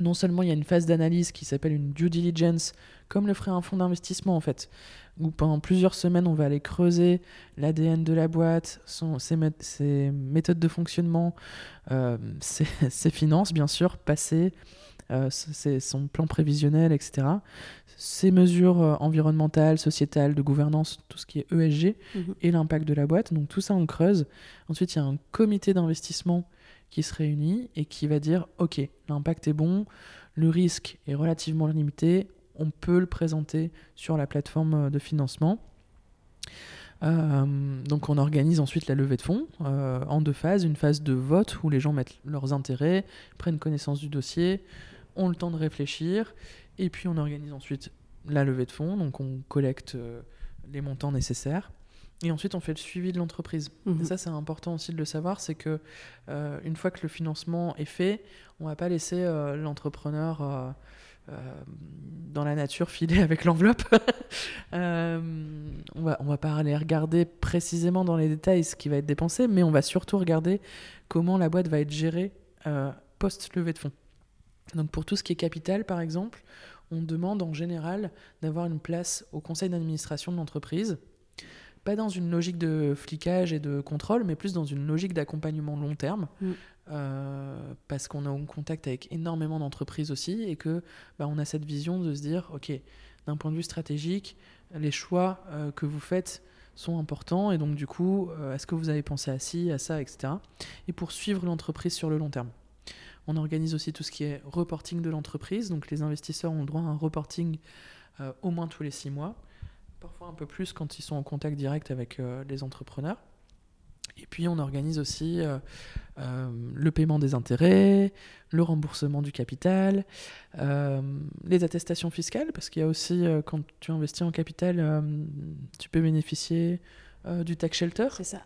non seulement il y a une phase d'analyse qui s'appelle une due diligence, comme le ferait un fonds d'investissement en fait, où pendant plusieurs semaines on va aller creuser l'ADN de la boîte, son, ses, méthodes de fonctionnement, euh, (laughs) ses, finances bien sûr, passées, euh, son plan prévisionnel, etc. Ses mesures euh, environnementales, sociétales, de gouvernance, tout ce qui est ESG, mhm. et l'impact de la boîte. Donc tout ça on creuse. Ensuite il y a un comité d'investissement qui se réunit et qui va dire ok, l'impact est bon, le risque est relativement limité, on peut le présenter sur la plateforme euh, de financement. Euh, donc on organise ensuite la levée de fonds euh, en deux phases. Une phase de vote où les gens mettent leurs intérêts, prennent connaissance du dossier, ont le temps de réfléchir, et puis on organise ensuite la levée de fonds. Donc on collecte les montants nécessaires. Et ensuite, on fait le suivi de l'entreprise. Mhm. Et ça, c'est important aussi de le savoir, c'est que euh, une fois que le financement est fait, on va pas laisser euh, l'entrepreneur euh, dans la nature filer avec l'enveloppe. (laughs) on va on va pas aller regarder précisément dans les détails ce qui va être dépensé, mais on va surtout regarder comment la boîte va être gérée post levée de fonds. Donc pour tout ce qui est capital, par exemple, on demande en général d'avoir une place au conseil d'administration de l'entreprise pas dans une logique de flicage et de contrôle, mais plus dans une logique d'accompagnement long terme, mm. euh, parce qu'on est en contact avec énormément d'entreprises aussi, et que bah, on a cette vision de se dire, ok, d'un point de vue stratégique, les choix euh, que vous faites sont importants, et donc du coup, euh, est-ce que vous avez pensé à ci, à ça, etc. Et pour suivre l'entreprise sur le long terme. On organise aussi tout ce qui est reporting de l'entreprise, donc les investisseurs ont droit à un reporting au moins tous les six mois parfois un peu plus quand ils sont en contact direct avec euh, les entrepreneurs. Et puis on organise aussi euh, euh, le paiement des intérêts, le remboursement du capital, euh, les attestations fiscales, parce qu'il y a aussi, quand tu investis en capital, tu peux bénéficier du tax shelter. C'est ça.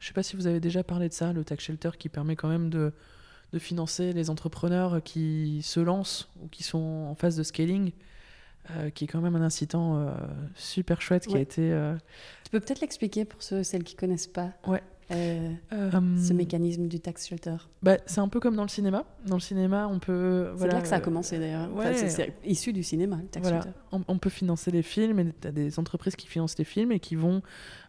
Je ne sais pas si vous avez déjà parlé de ça, le tax shelter qui permet quand même de, de financer les entrepreneurs qui se lancent ou qui sont en phase de scaling. Qui est quand même un incitant super chouette qui a été. Tu peux peut-être l'expliquer pour ceux celles qui connaissent pas. Ouais. Euh, ce mécanisme du tax shelter? Bah, C'est un peu comme dans le cinéma. Dans le cinéma, on peut. C'est là que ça a commencé d'ailleurs. c'est issu du cinéma, le tax shelter. On, peut financer les films et tu as des entreprises qui financent les films et qui vont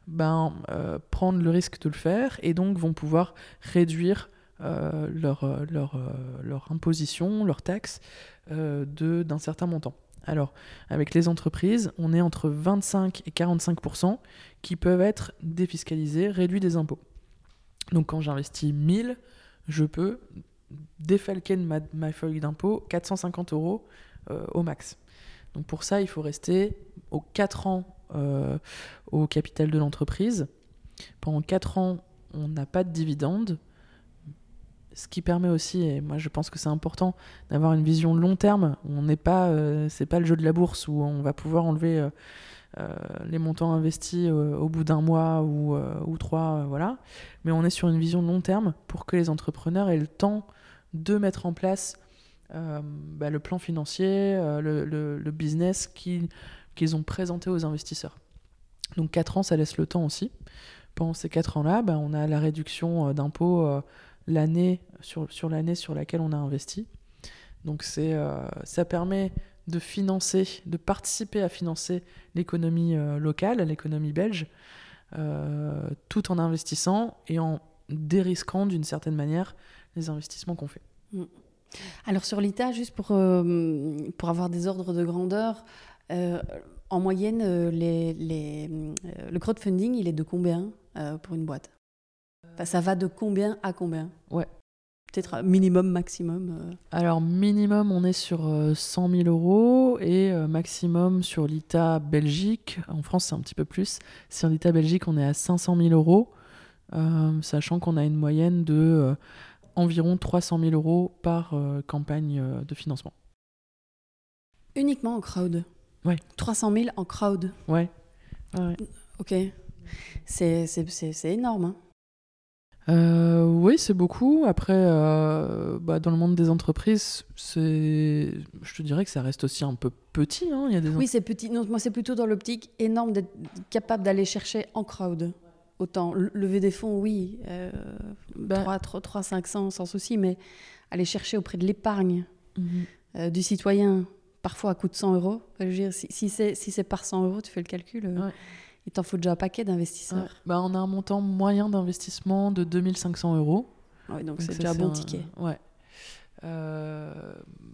ben, euh, prendre le risque de le faire et donc vont pouvoir réduire euh, leur, leur, leur imposition, leur taxe d'un certain montant. Alors, avec les entreprises, on est entre 25 et 45% qui peuvent être défiscalisés, réduits des impôts. Donc, quand j'investis 1000, je peux défalquer ma, feuille d'impôt 450 euros euh, au max. Donc, pour ça, il faut rester aux 4 ans euh, au capital de l'entreprise. Pendant 4 ans, on n'a pas de dividende ce qui permet aussi, et moi je pense que c'est important, d'avoir une vision long terme. On n'est pas, euh, c'est pas le jeu de la bourse où on va pouvoir enlever euh, euh, les montants investis au bout d'un mois ou, ou trois, voilà. Mais on est sur une vision long terme pour que les entrepreneurs aient le temps de mettre en place bah, le plan financier, le, business qu'ils ont présenté aux investisseurs. Donc 4 ans, ça laisse le temps aussi. Pendant ces 4 ans-là, bah, on a la réduction d'impôts l'année sur, sur l'année sur laquelle on a investi. Donc c'est, euh, ça permet de financer, de participer à financer l'économie euh, locale, l'économie belge, euh, tout en investissant et en dérisquant d'une certaine manière les investissements qu'on fait. Mm. Alors sur l'ITA, juste pour, pour avoir des ordres de grandeur, en moyenne, les, les, le crowdfunding, il est de combien pour une boîte? Ça va de combien à combien? Ouais. Peut-être minimum, maximum euh. Alors, minimum, on est sur 100 euh, 000 euros et euh, maximum sur l'ITA Belgique. En France, c'est un petit peu plus. Sur l'ITA Belgique, on est à 500 000 euros, sachant qu'on a une moyenne de environ 300 000 euros par campagne de financement. Uniquement en crowd? Ouais. 300 000 en crowd? Ouais. ouais. Ok. C'est énorme. Hein euh, oui, c'est beaucoup. Après, euh, bah, dans le monde des entreprises, c'est, je te dirais que ça reste aussi un peu petit. Hein. Il y a des oui, c'est petit. Non, moi, c'est plutôt dans l'optique énorme d'être capable d'aller chercher en crowd. Autant lever des fonds, oui, euh, 3, 3, 500 sans souci, mais aller chercher auprès de l'épargne mhm. euh, du citoyen, parfois à coût de 100 euros. Je veux dire, si, si c'est si par 100 euros, tu fais le calcul. Euh, il t'en faut déjà un paquet d'investisseurs. Bah, on a un montant moyen d'investissement de 2500 euros. Ah donc c'est déjà un bon ticket. Ouais. Euh,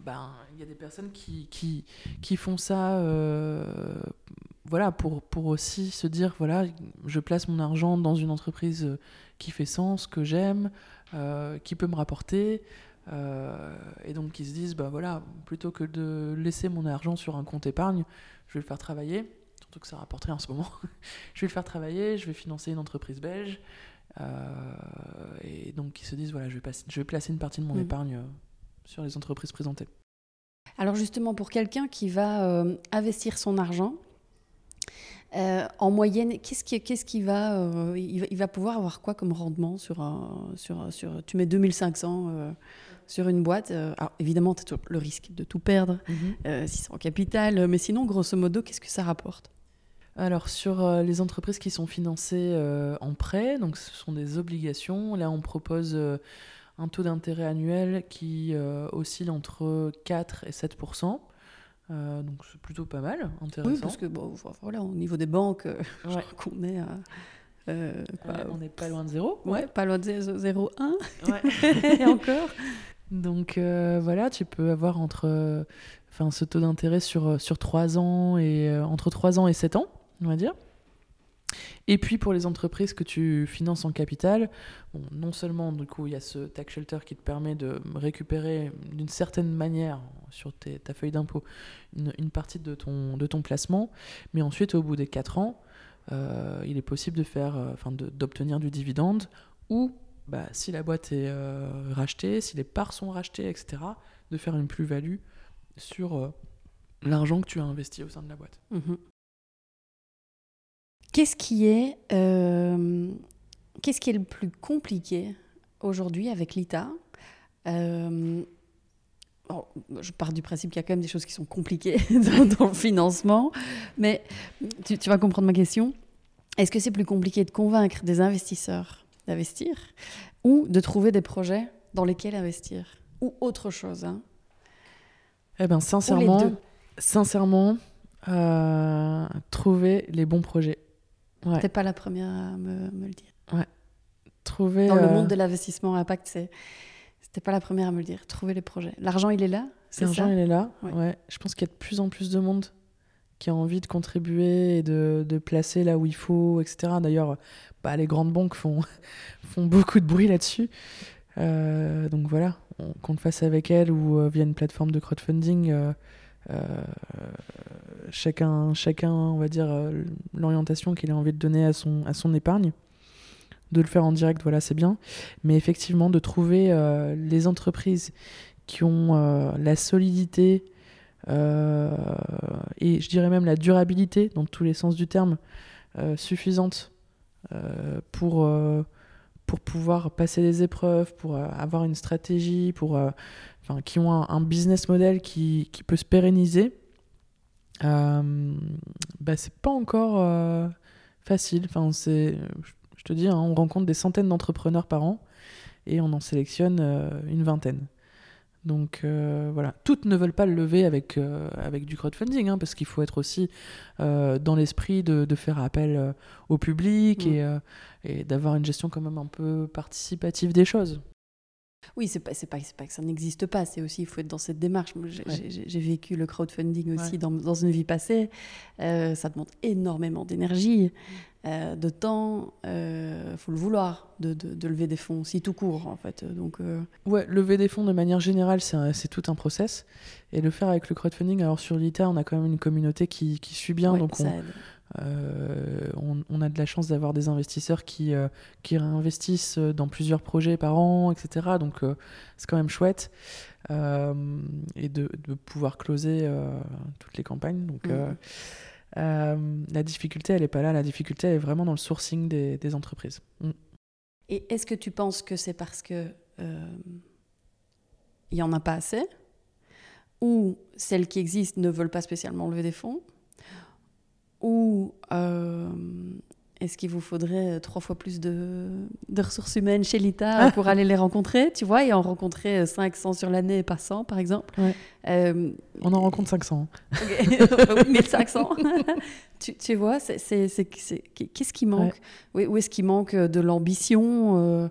ben, il y a des personnes qui, qui, qui font ça euh, voilà, pour, pour aussi se dire voilà, je place mon argent dans une entreprise qui fait sens, que j'aime, euh, qui peut me rapporter. et donc qui se disent bah voilà, plutôt que de laisser mon argent sur un compte épargne, je vais le faire travailler surtout que ça rapporterait en ce moment. (laughs) je vais le faire travailler, je vais financer une entreprise belge. Euh, et donc ils se disent voilà, je vais, passer, je vais placer une partie de mon mm. épargne euh, sur les entreprises présentées. Alors justement, pour quelqu'un qui va euh, investir son argent, en moyenne, qu'est-ce qui, qu'est-ce qui va, il va, pouvoir avoir quoi comme rendement sur, un, sur, sur tu mets 2500 sur une boîte. alors évidemment, tu as le risque de tout perdre mm-hmm. si c'est en capital, mais sinon, grosso modo, qu'est-ce que ça rapporte? Alors sur euh, les entreprises qui sont financées euh, en prêt, donc ce sont des obligations, là on propose euh, un taux d'intérêt annuel qui oscille entre 4 et 7% donc c'est plutôt pas mal, intéressant. Oui, parce que bon, voilà, au niveau des banques, je crois qu'on est on n'est pas loin de zéro. Ouais, pas loin de 0,1. Ouais. (laughs) et encore. Donc voilà, tu peux avoir entre, enfin, ce taux d'intérêt sur, sur 3 ans et entre 3 ans et 7 ans on va dire. Et puis pour les entreprises que tu finances en capital, non seulement du coup il y a ce tax shelter qui te permet de récupérer d'une certaine manière sur ta feuille d'impôt une, partie de ton, de ton placement, mais ensuite au bout des 4 ans, euh, il est possible de faire, euh, enfin d'obtenir du dividende ou bah, si la boîte est euh, rachetée, si les parts sont rachetées, etc., de faire une plus-value sur l'argent que tu as investi au sein de la boîte. Mhm. Qu'est-ce qui est, euh, qu'est-ce qui est le plus compliqué aujourd'hui avec l'ITA Euh, bon, Je pars du principe qu'il y a quand même des choses qui sont compliquées (laughs) dans, dans le financement, mais tu, tu vas comprendre ma question. Est-ce que c'est plus compliqué de convaincre des investisseurs d'investir ou de trouver des projets dans lesquels investir ou autre chose hein? Eh les sincèrement, sincèrement, euh, trouver les bons projets. Ouais. T'es pas la première à me, me le dire. Trouver, Dans le euh, monde de l'investissement à impact, c'est c'était pas la première à me le dire. Trouver les projets. L'argent, il est là, c'est L'argent, il est là. Ouais. Ouais. Je pense qu'il y a de plus en plus de monde qui a envie de contribuer et de, de placer là où il faut, etc. D'ailleurs, bah, les grandes banques font, (laughs) font beaucoup de bruit là-dessus. Euh, donc voilà, on- qu'on le fasse avec elles ou euh, via une plateforme de crowdfunding, euh, chacun, chacun, on va dire, euh, l'orientation qu'il a envie de donner à son, à son épargne. De le faire en direct, voilà, c'est bien. Mais effectivement, de trouver euh, les entreprises qui ont euh, la solidité euh, et je dirais même la durabilité, dans tous les sens du terme, euh, suffisante euh, pour, euh, pour pouvoir passer des épreuves, pour euh, avoir une stratégie, pour, euh, enfin, qui ont un, un business model qui, qui peut se pérenniser, euh, bah, c'est pas encore euh, facile. Enfin, c'est, je te dis, hein, on rencontre des centaines d'entrepreneurs par an et on en sélectionne euh, une vingtaine. Donc euh, voilà, toutes ne veulent pas le lever avec, avec du crowdfunding, hein, parce qu'il faut être aussi dans l'esprit de, de faire appel au public Mm. et, et d'avoir une gestion quand même un peu participative des choses. Oui, c'est pas, c'est pas, c'est pas que ça n'existe pas, c'est aussi, il faut être dans cette démarche. J'ai, Ouais. vécu le crowdfunding aussi Ouais. dans, dans une vie passée. Euh, ça demande énormément d'énergie, Mm. euh, de temps. Il faut le vouloir de, de- de lever des fonds, si tout court, en fait. Donc, euh, Ouais, lever des fonds de manière générale, c'est tout un process. Et le faire avec le crowdfunding, alors sur l'ITA, on a quand même une communauté qui, qui suit bien, ouais, donc ça on, aide. Euh, on, on a de la chance d'avoir des investisseurs qui, euh, qui réinvestissent dans plusieurs projets par an, etc. Donc euh, c'est quand même chouette. Euh, et de, de pouvoir closer euh, toutes les campagnes. Donc euh, euh, la difficulté, elle n'est pas là. La difficulté, elle est vraiment dans le sourcing des, des entreprises. Mm. Et est-ce que tu penses que c'est parce que euh, il y en a pas assez, ou celles qui existent ne veulent pas spécialement lever des fonds, ou euh, est-ce qu'il vous faudrait euh, trois fois plus de, de ressources humaines chez l'ITA pour aller les rencontrer, tu vois, et en rencontrer euh, 500 sur l'année et pas 100, par exemple Ouais. Euh, On en rencontre 500. (laughs) Ok. 1500. (laughs) tu, tu vois, c'est, qu'est-ce qui manque? Oui, Où est-ce qu'il manque de l'ambition euh,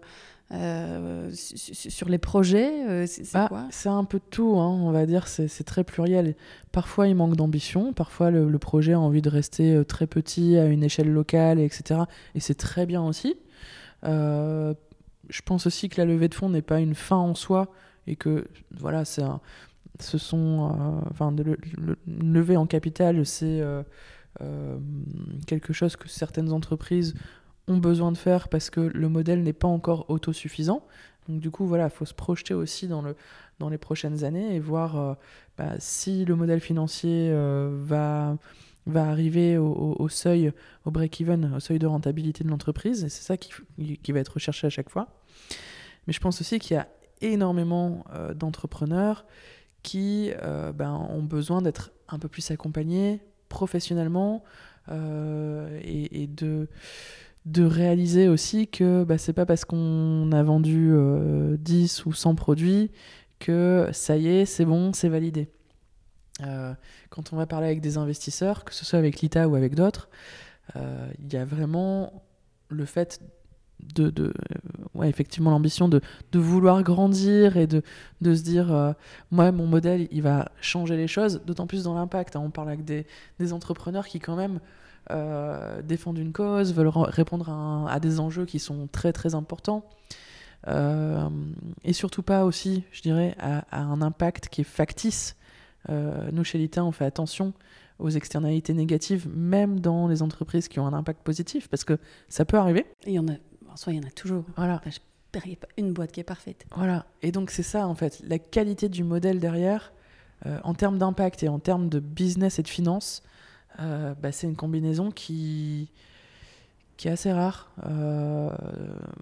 euh, su- su- sur les projets euh, C'est, Bah, quoi c'est un peu de tout, hein, on va dire, c'est très pluriel. Parfois, il manque d'ambition, parfois, le, le projet a envie de rester euh, très petit, à une échelle locale, etc. Et c'est très bien aussi. Euh, je pense aussi que la levée de fonds n'est pas une fin en soi, et que, voilà, c'est un- ce sont... euh, Enfin, de le, le- levée en capital, c'est euh, euh, quelque chose que certaines entreprises ont besoin de faire parce que le modèle n'est pas encore autosuffisant. Donc du coup, voilà, il faut se projeter aussi dans, le, dans les prochaines années et voir euh, bah, si le modèle financier euh, va, va arriver au, seuil, au break-even, au seuil de rentabilité de l'entreprise. Et c'est ça qui, qui va être recherché à chaque fois. Mais je pense aussi qu'il y a énormément euh, d'entrepreneurs qui ben, ont besoin d'être un peu plus accompagnés professionnellement et de de réaliser aussi que bah, c'est pas parce qu'on a vendu euh, 10 ou 100 produits que ça y est, c'est bon, c'est validé. Euh, quand on va parler avec des investisseurs, que ce soit avec l'ITA ou avec d'autres, euh, il y a vraiment le fait de, de euh, ouais, effectivement l'ambition de, de vouloir grandir et de, de se dire moi mon modèle il va changer les choses d'autant plus dans l'impact hein. on parle avec des, des entrepreneurs qui quand même euh, défendent une cause, veulent re- répondre à, un- à des enjeux qui sont très très importants. Euh, et surtout pas aussi, je dirais, à, à un impact qui est factice. Euh, nous, chez l'ITA, on fait attention aux externalités négatives, même dans les entreprises qui ont un impact positif, parce que ça peut arriver. Il y en a, soi, il y en a toujours. Voilà. Enfin, je- n'y a pas une boîte qui est parfaite. Voilà. Et donc c'est ça en fait, la qualité du modèle derrière, euh, en termes d'impact et en termes de business et de finance, euh, bah, c'est une combinaison qui qui est assez rare euh,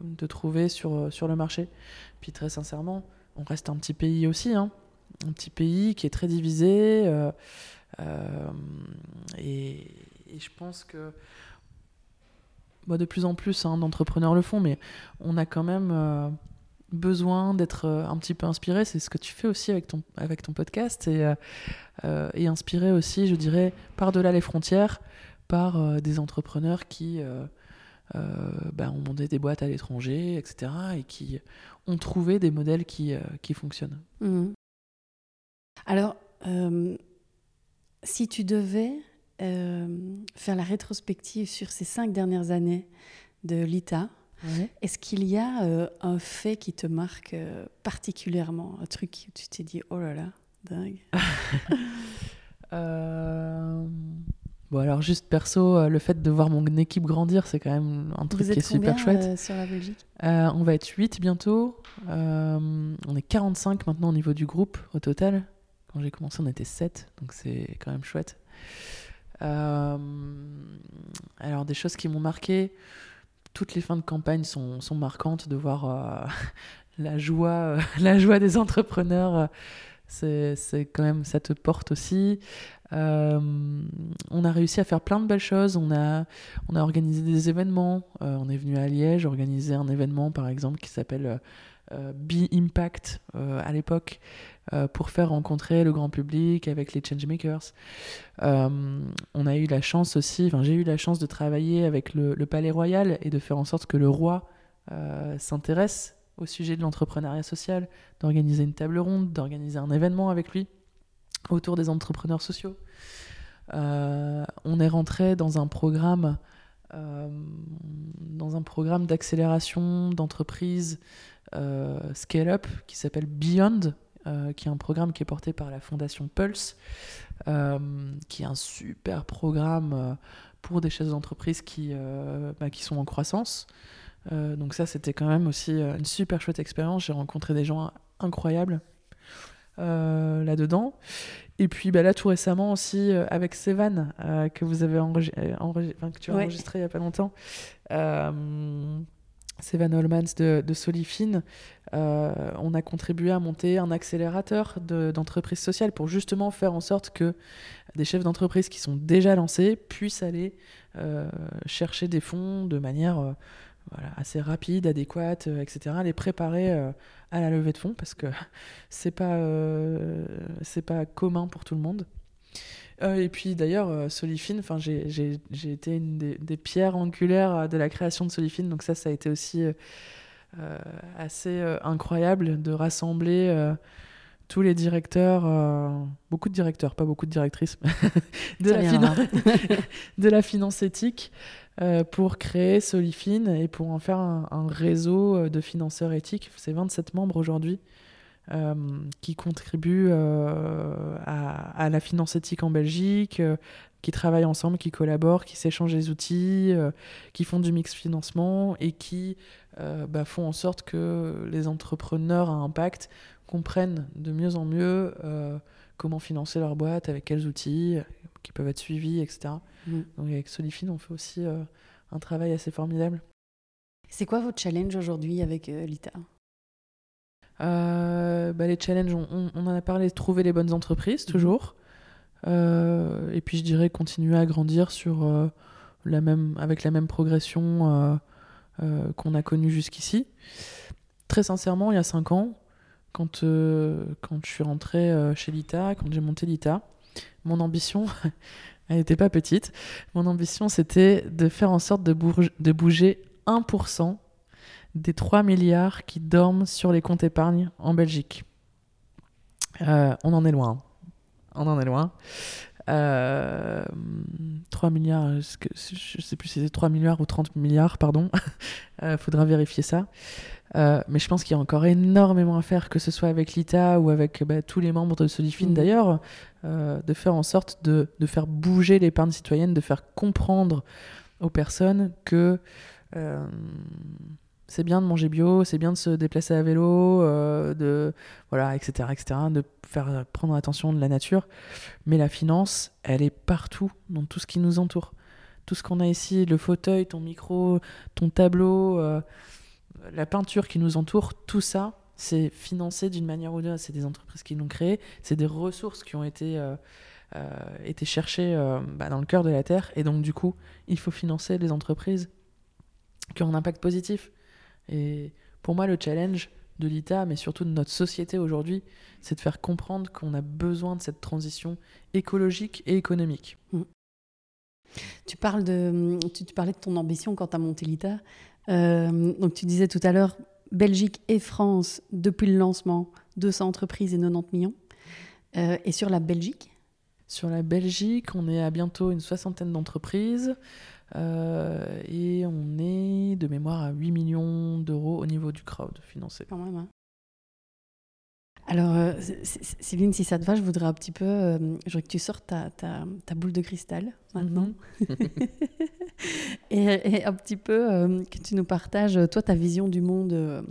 de trouver sur, sur le marché. Puis très sincèrement, on reste un petit pays aussi, hein. un petit pays qui est très divisé. euh, et, je pense que bah, de plus en plus hein, d'entrepreneurs le font, mais on a quand même besoin d'être euh, un petit peu inspiré. C'est ce que tu fais aussi avec ton, avec ton podcast et, euh, euh, et inspiré aussi, je dirais, par-delà les frontières, par des entrepreneurs qui bah, ont monté des boîtes à l'étranger, etc. et qui ont trouvé des modèles qui, qui fonctionnent. Mhm. Alors, si tu devais faire la rétrospective sur ces cinq dernières années de l'ITA, est-ce qu'il y a euh, un fait qui te marque euh, particulièrement Un truc où tu t'es dit, oh là là, dingue? (laughs) Euh, Bon, alors juste perso, le fait de voir mon équipe grandir, c'est quand même un truc Vous qui est super chouette. sur la Belgique? On va être 8 bientôt. On est 45 maintenant au niveau du groupe au total. Quand j'ai commencé, on était 7, donc c'est quand même chouette. Alors, des choses qui m'ont marqué. Toutes les fins de campagne sont, marquantes de voir euh, (laughs) la, joie, euh, (laughs) la joie des entrepreneurs. euh, c'est quand même, ça te porte aussi. On a réussi à faire plein de belles choses. On a, organisé des événements. On est venu à Liège organiser un événement, par exemple, qui s'appelle Be Impact à l'époque, euh, pour faire rencontrer le grand public avec les changemakers. Euh, on a eu la chance aussi, j'ai eu la chance de travailler avec le, Palais Royal et de faire en sorte que le roi euh, s'intéresse au sujet de l'entrepreneuriat social, d'organiser une table ronde, d'organiser un événement avec lui autour des entrepreneurs sociaux. On est rentré dans un programme, dans un programme d'accélération d'entreprises euh, scale-up qui s'appelle Beyond, euh, qui est un programme qui est porté par la fondation Pulse, euh, qui est un super programme euh, pour des chefs d'entreprise qui, bah, qui sont en croissance. Donc ça, c'était quand même aussi une super chouette expérience. J'ai rencontré des gens incroyables là-dedans. Et puis bah, là, tout récemment aussi, euh, avec Sevan, euh, que vous avez enregi- enregi- enfin, que tu as Ouais. enregistré il n'y a pas longtemps. Euh, Sevan Holmans de, de Solifine, euh, on a contribué à monter un accélérateur de- d'entreprises sociales pour justement faire en sorte que des chefs d'entreprise qui sont déjà lancés puissent aller euh, chercher des fonds de manière euh, assez rapide, adéquate, etc. Les préparer à la levée de fonds parce que (laughs) c'est pas pas commun pour tout le monde. Euh, et puis d'ailleurs, euh, Solifine, j'ai été une des, des pierres angulaires euh, de la création de Solifine, donc ça, ça a été aussi euh, assez incroyable de rassembler tous les directeurs, beaucoup de directeurs, pas beaucoup de directrices, (laughs) de, la hein. (laughs) de la finance éthique pour créer Solifine et pour en faire un, un réseau de financeurs éthiques. C'est 27 membres aujourd'hui qui contribuent euh, à, à la finance éthique en Belgique, euh, qui travaillent ensemble, qui collaborent, qui s'échangent les outils, euh, qui font du mix financement et qui euh, bah, font en sorte que les entrepreneurs à impact comprennent de mieux en mieux euh, comment financer leur boîte, avec quels outils, euh, qui peuvent être suivis, etc. Mhm. Donc avec Solifine, on fait aussi euh, un travail assez formidable. C'est quoi votre challenge aujourd'hui avec euh, l'ITA? Euh, bah, les challenges, on, en a parlé, trouver les bonnes entreprises, toujours. Euh, et puis je dirais continuer à grandir sur, euh, la même, avec la même progression qu'on a connue jusqu'ici. Très sincèrement, il y a cinq ans, quand, quand je suis rentrée chez l'ITA, quand j'ai monté l'ITA, mon ambition, (laughs) elle n'était pas petite, mon ambition c'était de faire en sorte de bouger 1% des 3 milliards qui dorment sur les comptes épargne en Belgique. Euh, on en est loin. On en est loin. Euh, 3 milliards, je ne sais plus si c'est 3 milliards ou 30 milliards, pardon. Il (laughs) faudra vérifier ça. Euh, mais je pense qu'il y a encore énormément à faire, que ce soit avec l'ITA ou avec bah, tous les membres de Solifine Mhm. d'ailleurs, euh, de faire en sorte de, de faire bouger l'épargne citoyenne, de faire comprendre aux personnes que euh, C'est bien de manger bio, c'est bien de se déplacer à vélo, euh, de voilà, etc., etc., de faire prendre attention de la nature. Mais la finance, elle est partout, dans tout ce qui nous entoure. Tout ce qu'on a ici, le fauteuil, ton micro, ton tableau, euh, la peinture qui nous entoure, tout ça, c'est financé d'une manière ou d'une autre. C'est des entreprises qui l'ont créé, c'est des ressources qui ont été, euh, euh, été cherchées euh, bah, dans le cœur de la Terre. Et donc, du coup, il faut financer les entreprises qui ont un impact positif. Et pour moi, le challenge de l'ITA, mais surtout de notre société aujourd'hui, c'est de faire comprendre qu'on a besoin de cette transition écologique et économique. Tu, parles de, tu, tu parlais de ton ambition quand tu as monté l'ITA. Euh, donc tu disais tout à l'heure, Belgique et France, depuis le lancement, 200 entreprises et 90 millions. Euh, et sur la Belgique? Sur la Belgique, on est à bientôt une soixantaine d'entreprises. Euh, et on est de mémoire à 8 millions d'euros au niveau du crowd financé. Quand même. hein. Alors, euh, Céline, si ça te va, je voudrais un petit peu. euh, je voudrais que tu sortes ta, ta, ta boule de cristal maintenant. (laughs) (laughs) et, et un petit peu euh, que tu nous partages, toi, ta vision du monde euh,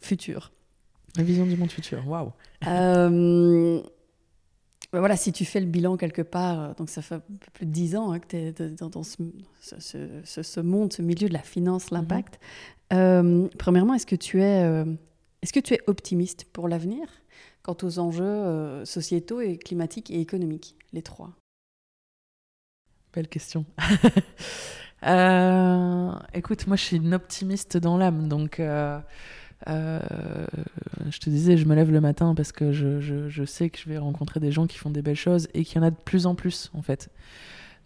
futur. La vision du monde futur, waouh! Ben voilà, si tu fais le bilan quelque part, euh, donc ça fait un peu plus de 10 ans hein, que tu es dans, dans ce, ce- ce- ce- ce monde, ce milieu de la finance, l'impact. Euh, premièrement, est-ce que, tu es, euh, est-ce que tu es optimiste pour l'avenir quant aux enjeux euh, sociétaux et climatiques et économiques, les trois? Belle question. (laughs) Écoute, moi je suis une optimiste dans l'âme, donc euh, je te disais, je me lève le matin parce que je, je- sais que je vais rencontrer des gens qui font des belles choses et qu'il y en a de plus en plus en fait.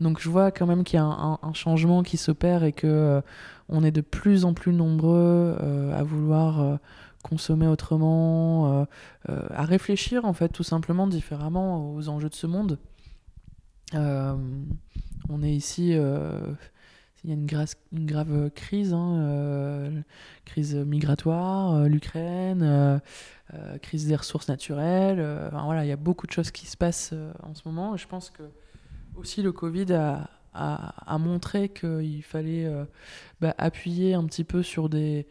Donc je vois quand même qu'il y a un, changement qui s'opère et que euh, on est de plus en plus nombreux euh, à vouloir consommer autrement, à réfléchir en fait tout simplement différemment aux enjeux de ce monde. On est ici, il y a une, une grave crise, hein, euh, crise migratoire, euh, l'Ukraine, euh, crise des ressources naturelles. voilà, il y a beaucoup de choses qui se passent en ce moment. Je pense que aussi le Covid a, montré qu'il fallait bah, appuyer un petit peu sur des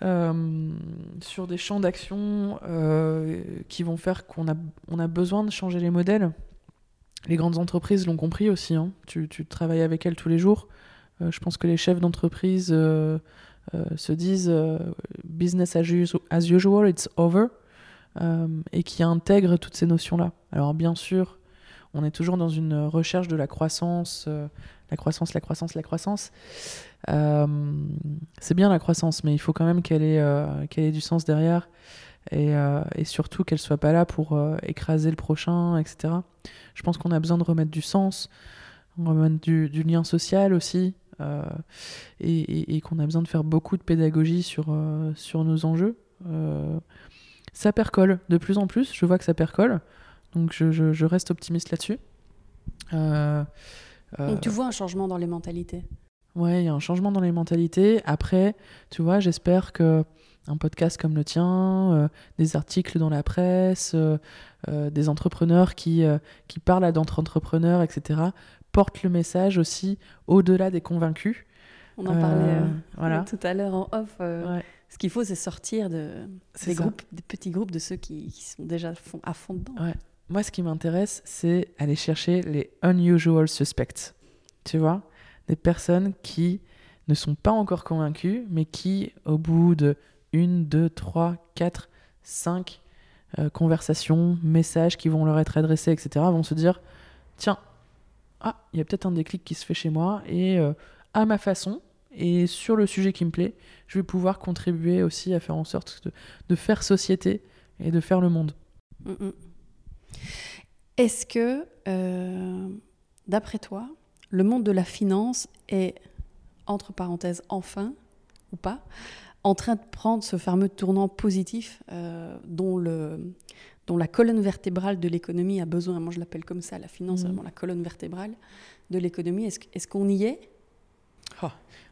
sur des champs d'action qui vont faire qu'on a, on a besoin de changer les modèles. Les grandes entreprises l'ont compris aussi. hein. Tu travailles avec elles tous les jours. Euh, je pense que les chefs d'entreprise euh, euh, se disent business as, usu- as usual, it's over, et qui intègrent toutes ces notions-là. Alors bien sûr, on est toujours dans une recherche de la croissance, la croissance, la croissance, la croissance. C'est bien la croissance, mais il faut quand même qu'elle ait, ait du sens derrière, et, surtout qu'elle soit pas là pour écraser le prochain, etc. Je pense qu'on a besoin de remettre du sens, remettre du lien social aussi, euh, et, et- et qu'on a besoin de faire beaucoup de pédagogie sur, euh, sur nos enjeux. Euh, ça percole de plus en plus, je vois que ça percole, donc je, je- je reste optimiste là-dessus. Donc tu vois un changement dans les mentalités? Ouais, il y a un changement dans les mentalités. Après, tu vois, j'espère que un podcast comme le tien, euh, des articles dans la presse, euh, euh, des entrepreneurs qui, qui parlent à d'autres entrepreneurs, etc., portent le message aussi au-delà des convaincus. On en Euh, parlait euh, voilà. tout à l'heure en off. euh, Ouais, Ce qu'il faut, c'est sortir de, des ça. groupes, des petits groupes de ceux qui, qui sont déjà fond- à fond dedans. Ouais. Moi, ce qui m'intéresse, c'est aller chercher les unusual suspects. Tu vois? Des personnes qui ne sont pas encore convaincues, mais qui, au bout de une, deux, trois, quatre, cinq euh, conversations, messages qui vont leur être adressés, etc., vont se dire tiens, ah, il y a peut-être un déclic qui se fait chez moi, et euh, à ma façon, et sur le sujet qui me plaît, je vais pouvoir contribuer aussi à faire en sorte de, faire société et de faire le monde. Mm, mm. Est-ce que, euh, d'après toi, le monde de la finance est, entre parenthèses, enfin, ou pas, en train de prendre ce fameux tournant positif euh, dont, le, dont la colonne vertébrale de l'économie a besoin Moi, je l'appelle comme ça, la finance, Mhm. vraiment la colonne vertébrale de l'économie. Est-ce qu'on y est?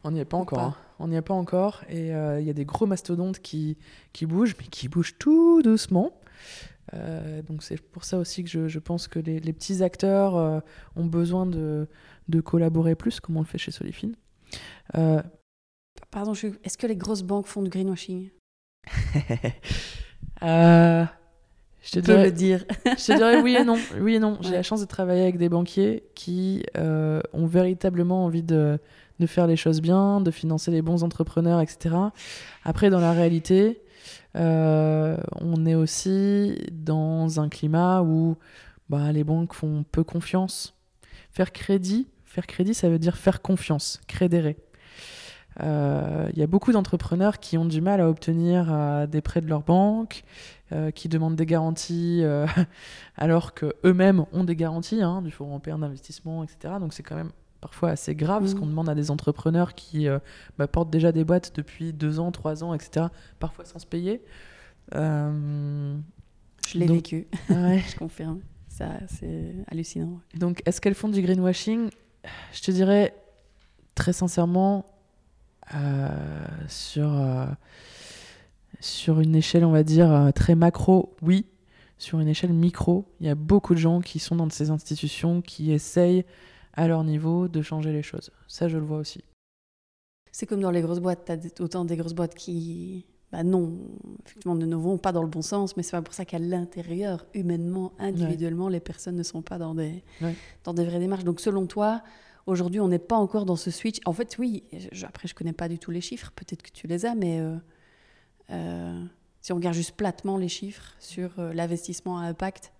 On n'y est pas Ou encore. pas? hein. On n'y est pas encore. Et euh, il y a des gros mastodontes qui, qui bougent, mais qui bougent tout doucement. Euh, donc c'est pour ça aussi que je, je pense que les, les petits acteurs euh, ont besoin de, de collaborer plus, comme on le fait chez Solifine. Pardon, je... est-ce que les grosses banques font du greenwashing? (laughs) je te dirais, le dire. (laughs) je te dirais oui et non. Oui et non. J'ai Ouais. la chance de travailler avec des banquiers qui euh, ont véritablement envie de, de faire les choses bien, de financer les bons entrepreneurs, etc. Après, dans la réalité, euh, on est aussi dans un climat où bah, les banques font peu confiance. Faire crédit, faire crédit, ça veut dire faire confiance, crédérer. Euh, Il y a beaucoup d'entrepreneurs qui ont du mal à obtenir euh, des prêts de leur banque, euh, qui demandent des garanties euh, (laughs) alors qu'eux-mêmes ont des garanties hein, du Fonds européen d'investissement, etc. Donc c'est quand même parfois assez grave ce Mhm. qu'on demande à des entrepreneurs qui euh, bah, portent déjà des boîtes depuis deux ans, trois ans, etc. Parfois sans se payer. Euh, Je l'ai Donc- vécu, (laughs) ouais. (laughs) je confirme. Ça, c'est hallucinant. Donc, est-ce qu'elles font du greenwashing? Je te dirais très sincèrement, euh, sur, euh, sur une échelle, on va dire, euh, très macro, oui. Sur une échelle micro, il y a beaucoup de gens qui sont dans ces institutions qui essayent à leur niveau de changer les choses. Ça, je le vois aussi. C'est comme dans les grosses boîtes, tu as autant des grosses boîtes qui, bah non, effectivement, ne vont pas dans le bon sens, mais c'est pas pour ça qu'à l'intérieur, humainement, individuellement, les personnes ne sont pas dans des, Ouais. dans des vraies démarches. Donc selon toi, aujourd'hui, on n'est pas encore dans ce switch. En fait, oui, je- après, je connais pas du tout les chiffres, peut-être que tu les as, mais euh, euh, si on regarde juste platement les chiffres sur euh, l'investissement à impact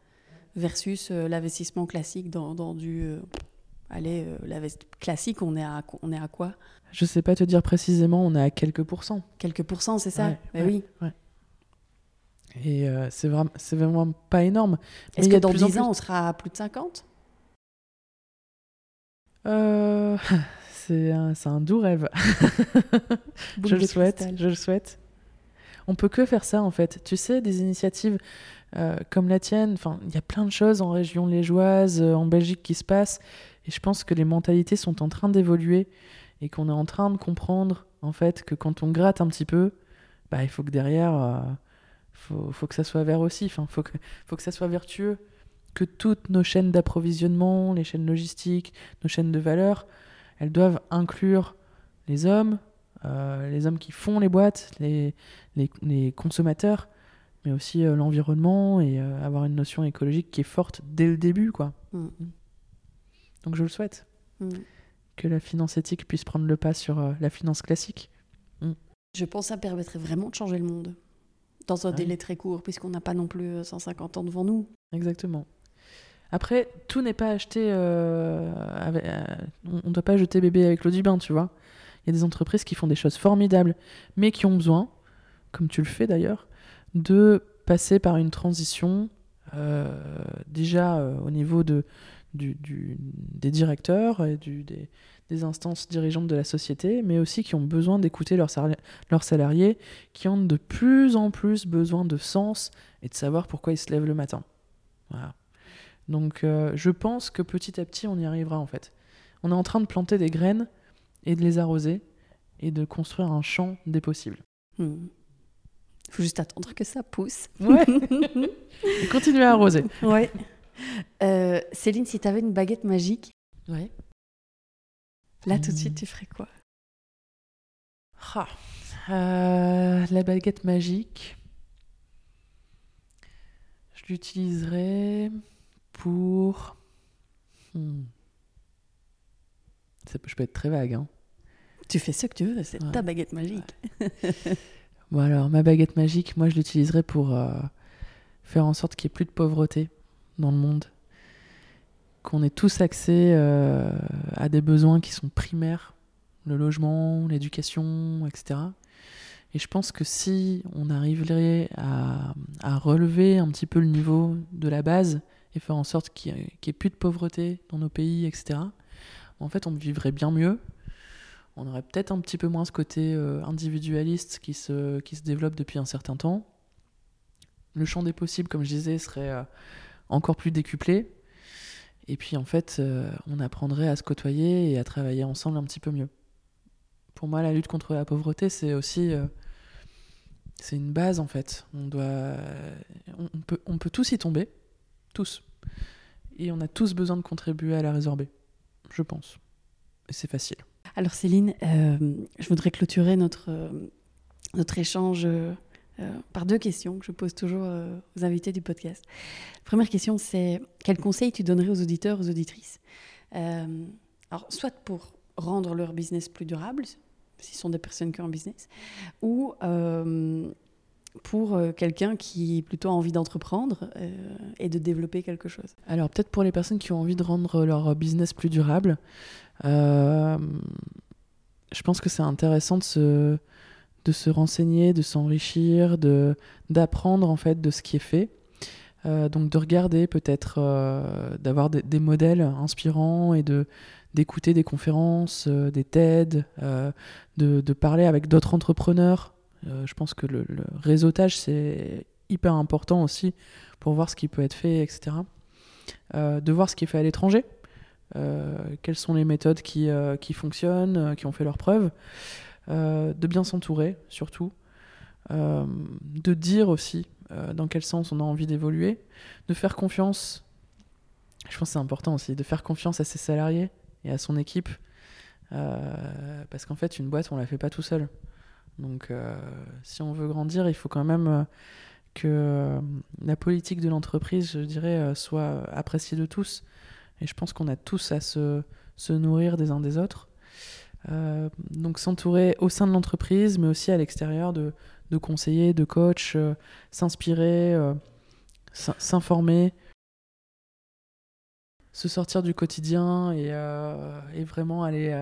versus euh, l'investissement classique dans, dans du... allez, euh, l'invest- classique, on est à, on est à quoi? Je sais pas te dire précisément, on est à quelques pourcents. Quelques pourcents, c'est ça? Ouais, Mais ouais, oui. ouais. Et c'est vraiment, vraiment pas énorme. Est-ce que dans plus en 10 ans, plus- on sera à plus de 50 Euh, (laughs) c'est un, doux rêve. Je le souhaite, cristal. je le souhaite. On peut que faire ça en fait. Tu sais, des initiatives euh, comme la tienne, il y a plein de choses en région liégeoise, euh, en Belgique qui se passent, et je pense que les mentalités sont en train d'évoluer et qu'on est en train de comprendre en fait que quand on gratte un petit peu, bah, il faut que derrière, euh, faut, que ça soit vert aussi. Enfin, faut que ça soit vertueux. Que toutes nos chaînes d'approvisionnement, les chaînes logistiques, nos chaînes de valeur, elles doivent inclure les hommes, euh, les hommes qui font les boîtes, les, les, les consommateurs, mais aussi euh, l'environnement et euh, avoir une notion écologique qui est forte dès le début, quoi. Mm. Donc je le souhaite Mm. que la finance éthique puisse prendre le pas sur la finance classique. Je pense que ça permettrait vraiment de changer le monde. Dans un Ouais. délai très court, puisqu'on n'a pas non plus euh, 150 ans devant nous. Exactement. Après, tout n'est pas acheté. avec- on ne doit pas jeter bébé avec l'eau du bain, tu vois. Il y a des entreprises qui font des choses formidables, mais qui ont besoin, comme tu le fais d'ailleurs, de passer par une transition euh, déjà euh, au niveau des directeurs et des, instances dirigeantes de la société, mais aussi qui ont besoin d'écouter leurs salariés, qui ont de plus en plus besoin de sens et de savoir pourquoi ils se lèvent le matin. Voilà. Donc euh, je pense que petit à petit on y arrivera en fait. On est en train de planter des graines et de les arroser et de construire un champ des possibles. Il faut juste attendre que ça pousse. Ouais. (laughs) et continuer à arroser. ouais. Euh, Céline, si tu avais une baguette magique, Ouais. là tout de Hmm. suite, tu ferais quoi? Ah. Euh, la baguette magique. Je l'utiliserai pour. Hmm. Ça peut- je peux être très vague. Hein. Tu fais ce que tu veux, c'est Ouais. ta baguette magique. (laughs) Bon alors, ma baguette magique, moi je l'utiliserai pour euh, faire en sorte qu'il n'y ait plus de pauvreté dans le monde. Qu'on ait tous accès euh, à des besoins qui sont primaires, le logement, l'éducation, etc. Et je pense que si on arriverait à, à relever un petit peu le niveau de la base et faire en sorte qu'il n'y ait plus de pauvreté dans nos pays, etc., en fait on vivrait bien mieux, on aurait peut-être un petit peu moins ce côté euh, individualiste qui se, qui se développe depuis un certain temps. Le champ des possibles, comme je disais, serait euh, encore plus décuplé. Et puis en fait, euh, on apprendrait à se côtoyer et à travailler ensemble un petit peu mieux. Pour moi, la lutte contre la pauvreté, c'est aussi... une base en fait. On, doit, on peut, on peut tous y tomber, tous. Et on a tous besoin de contribuer à la résorber, je pense. Et c'est facile. Alors Céline, euh, je voudrais clôturer notre, euh, notre échange euh, par deux questions que je pose toujours aux invités du podcast. première question, c'est quel conseil tu donnerais aux auditeurs, aux auditrices? Alors, soit pour rendre leur business plus durable, s'ils sont des personnes qui ont un business, ou pour quelqu'un qui plutôt a envie d'entreprendre et de développer quelque chose Alors peut-être pour les personnes qui ont envie de rendre leur business plus durable, je pense que c'est intéressant de se, de se renseigner, de s'enrichir, de, d'apprendre en fait de ce qui est fait. Euh, donc de regarder peut-être, euh, d'avoir des, modèles inspirants et de, d'écouter des conférences, des TED, de, de, parler avec d'autres entrepreneurs. je pense que le réseautage, c'est hyper important aussi pour voir ce qui peut être fait, etc. de voir ce qui est fait à l'étranger. Euh, quelles sont les méthodes qui, euh, qui fonctionnent, euh, qui ont fait leurs preuves, de bien s'entourer surtout, de dire aussi dans quel sens on a envie d'évoluer, de faire confiance, je pense que c'est important aussi, de faire confiance à ses salariés et à son équipe, parce qu'en fait une boîte on la fait pas tout seul. Donc si on veut grandir, il faut quand même que la politique de l'entreprise, je dirais, soit appréciée de tous. Et je pense qu'on a tous à se, se, nourrir des uns des autres. Euh, donc s'entourer au sein de l'entreprise, mais aussi à l'extérieur de, de, conseillers, de coachs, euh, s'inspirer, euh, s'informer, se sortir du quotidien et, et vraiment aller,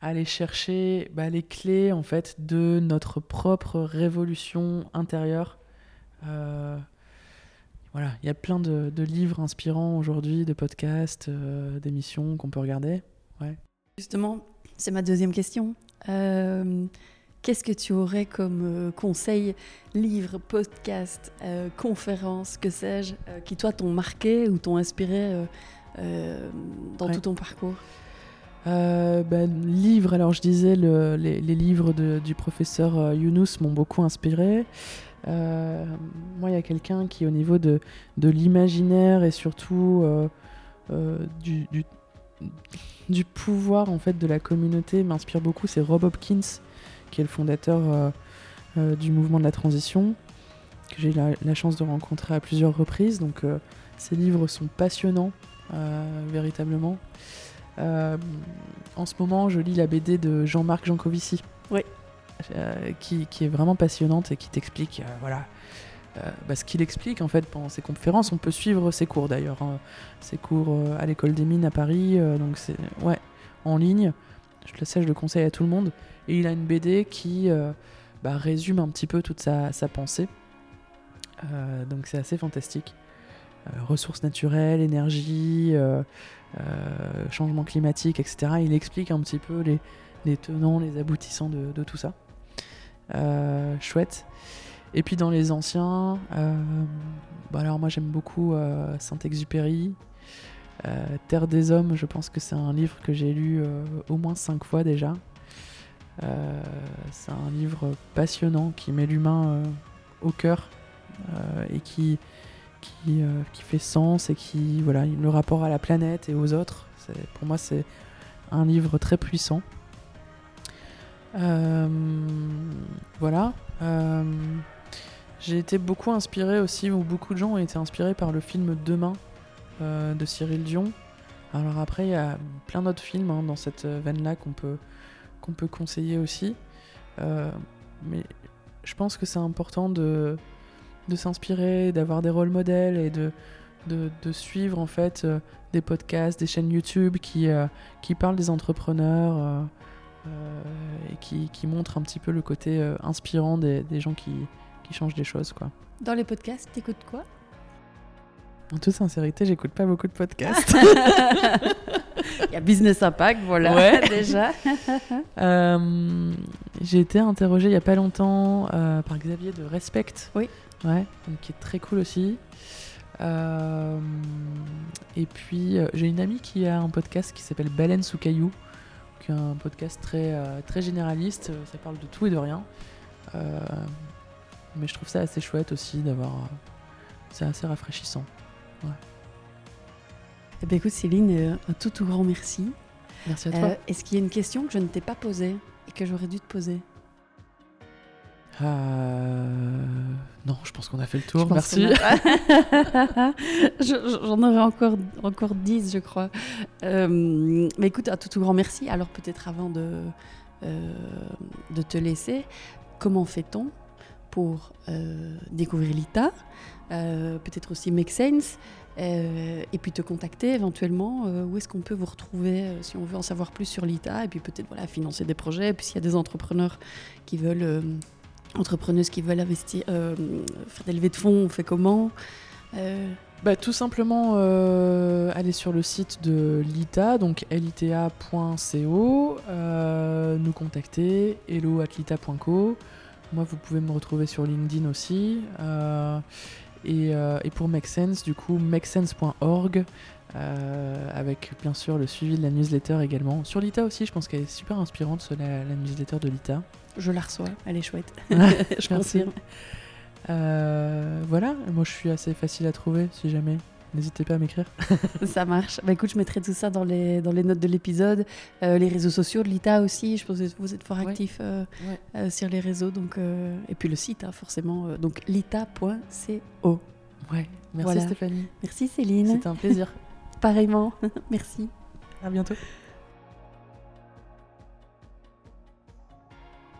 aller chercher bah, les clés en fait de notre propre révolution intérieure voilà, il y a plein de, livres inspirants aujourd'hui, de podcasts, euh, d'émissions qu'on peut regarder. Ouais. Justement, c'est ma deuxième question. Euh, qu'est-ce que tu aurais comme euh, conseil, livres, podcasts, conférences, que sais-je, qui toi t'ont marqué ou t'ont inspiré dans tout ton parcours? Ben, livres, alors je disais, les, livres du professeur Younous m'ont beaucoup inspiré. Euh, moi, il y a quelqu'un qui, au niveau de, l'imaginaire et surtout euh, euh, du, pouvoir en fait de la communauté, m'inspire beaucoup. C'est Rob Hopkins, qui est le fondateur du mouvement de la transition, que j'ai eu la, chance de rencontrer à plusieurs reprises. Donc, ses livres sont passionnants, véritablement. en ce moment, je lis la BD de Jean-Marc Jancovici. Oui. Euh, qui, est vraiment passionnante et qui t'explique, euh, voilà, euh, bah, ce qu'il explique en fait pendant ses conférences. On peut suivre ses cours d'ailleurs, hein. ses cours à l'école des mines à Paris, donc c'est ouais, en ligne. Je le sais, je le conseille à tout le monde. Et il a une BD qui bah, résume un petit peu toute sa, pensée. donc c'est assez fantastique. ressources naturelles, énergie, changement climatique, etc. Il explique un petit peu les, tenants, les aboutissants de tout ça. Euh, chouette. Et puis dans les anciens, euh, bah alors moi j'aime beaucoup euh, Saint-Exupéry. Terre des Hommes, je pense que c'est un livre que j'ai lu au moins cinq fois déjà. c'est un livre passionnant qui met l'humain au cœur et qui, qui, qui, fait sens et qui, voilà, le rapport à la planète et aux autres. Pour moi, c'est un livre très puissant. Euh, voilà. Euh, j'ai été beaucoup inspiré aussi, ou beaucoup de gens ont été inspirés par le film Demain euh, de Cyril Dion. Alors après, il y a plein d'autres films hein, dans cette veine-là qu'on peut, peut conseiller aussi. mais je pense que c'est important de, de s'inspirer, d'avoir des rôles modèles et de, de, de, suivre en fait des podcasts, des chaînes YouTube qui, qui parlent des entrepreneurs. Euh, et qui, qui, montre un petit peu le côté euh, inspirant des, des gens qui, qui, changent des choses. Quoi. Dans les podcasts, t'écoutes quoi? En toute sincérité, j'écoute pas beaucoup de podcasts. (laughs) Il y a Business Impact, voilà, ouais. (laughs) déjà. (laughs) euh, j'ai été interrogée il y a pas longtemps euh, par Xavier de Respect. Oui. Ouais, donc qui est très cool aussi. Euh, et puis, j'ai une amie qui a un podcast qui s'appelle Baleine sous un podcast très, euh, très généraliste, euh, ça parle de tout et de rien. Euh, mais je trouve ça assez chouette aussi d'avoir. c'est assez rafraîchissant. Ouais. Eh bien, écoute Céline, un tout tout grand merci. Merci à toi. Est-ce qu'il y a une question que je ne t'ai pas posée et que j'aurais dû te poser? Euh... Non, je pense qu'on a fait le tour. Merci. (laughs) J'en aurais encore, encore 10, je crois. Euh, mais écoute, à tout, tout grand merci. Alors, peut-être avant de, euh, de te laisser, comment fait-on pour découvrir l'ITA Peut-être aussi Make Sense et puis te contacter éventuellement. où est-ce qu'on peut vous retrouver si on veut en savoir plus sur l'ITA Et puis peut-être voilà, financer des projets. Et puis s'il y a des entrepreneurs qui veulent entrepreneuses qui veulent investir, euh, faire des levées de fonds, on fait comment euh, bah, Tout simplement euh, aller sur le site de l'ITA, donc lita.co, nous contacter, hello.lita.co. Moi, vous pouvez me retrouver sur LinkedIn aussi. Et, pour Make Sense, du coup, makesense.org. Avec bien sûr le suivi de la newsletter également. Sur l'ITA aussi, je pense qu'elle est super inspirante, la, la newsletter de l'ITA. Je la reçois, elle est chouette. (laughs) (laughs) je confirme. Euh, voilà, moi je suis assez facile à trouver si jamais. N'hésitez pas à m'écrire. (laughs) ça marche. Bah écoute, je mettrai tout ça dans les, dans les notes de l'épisode. Euh, les réseaux sociaux de l'ITA aussi. Je pense que vous êtes fort actifs sur les réseaux. Donc, et puis le site, hein, forcément. donc lita.co. Ouais, merci Stéphanie. Merci Céline. C'était un plaisir. Pareillement. Merci. À bientôt.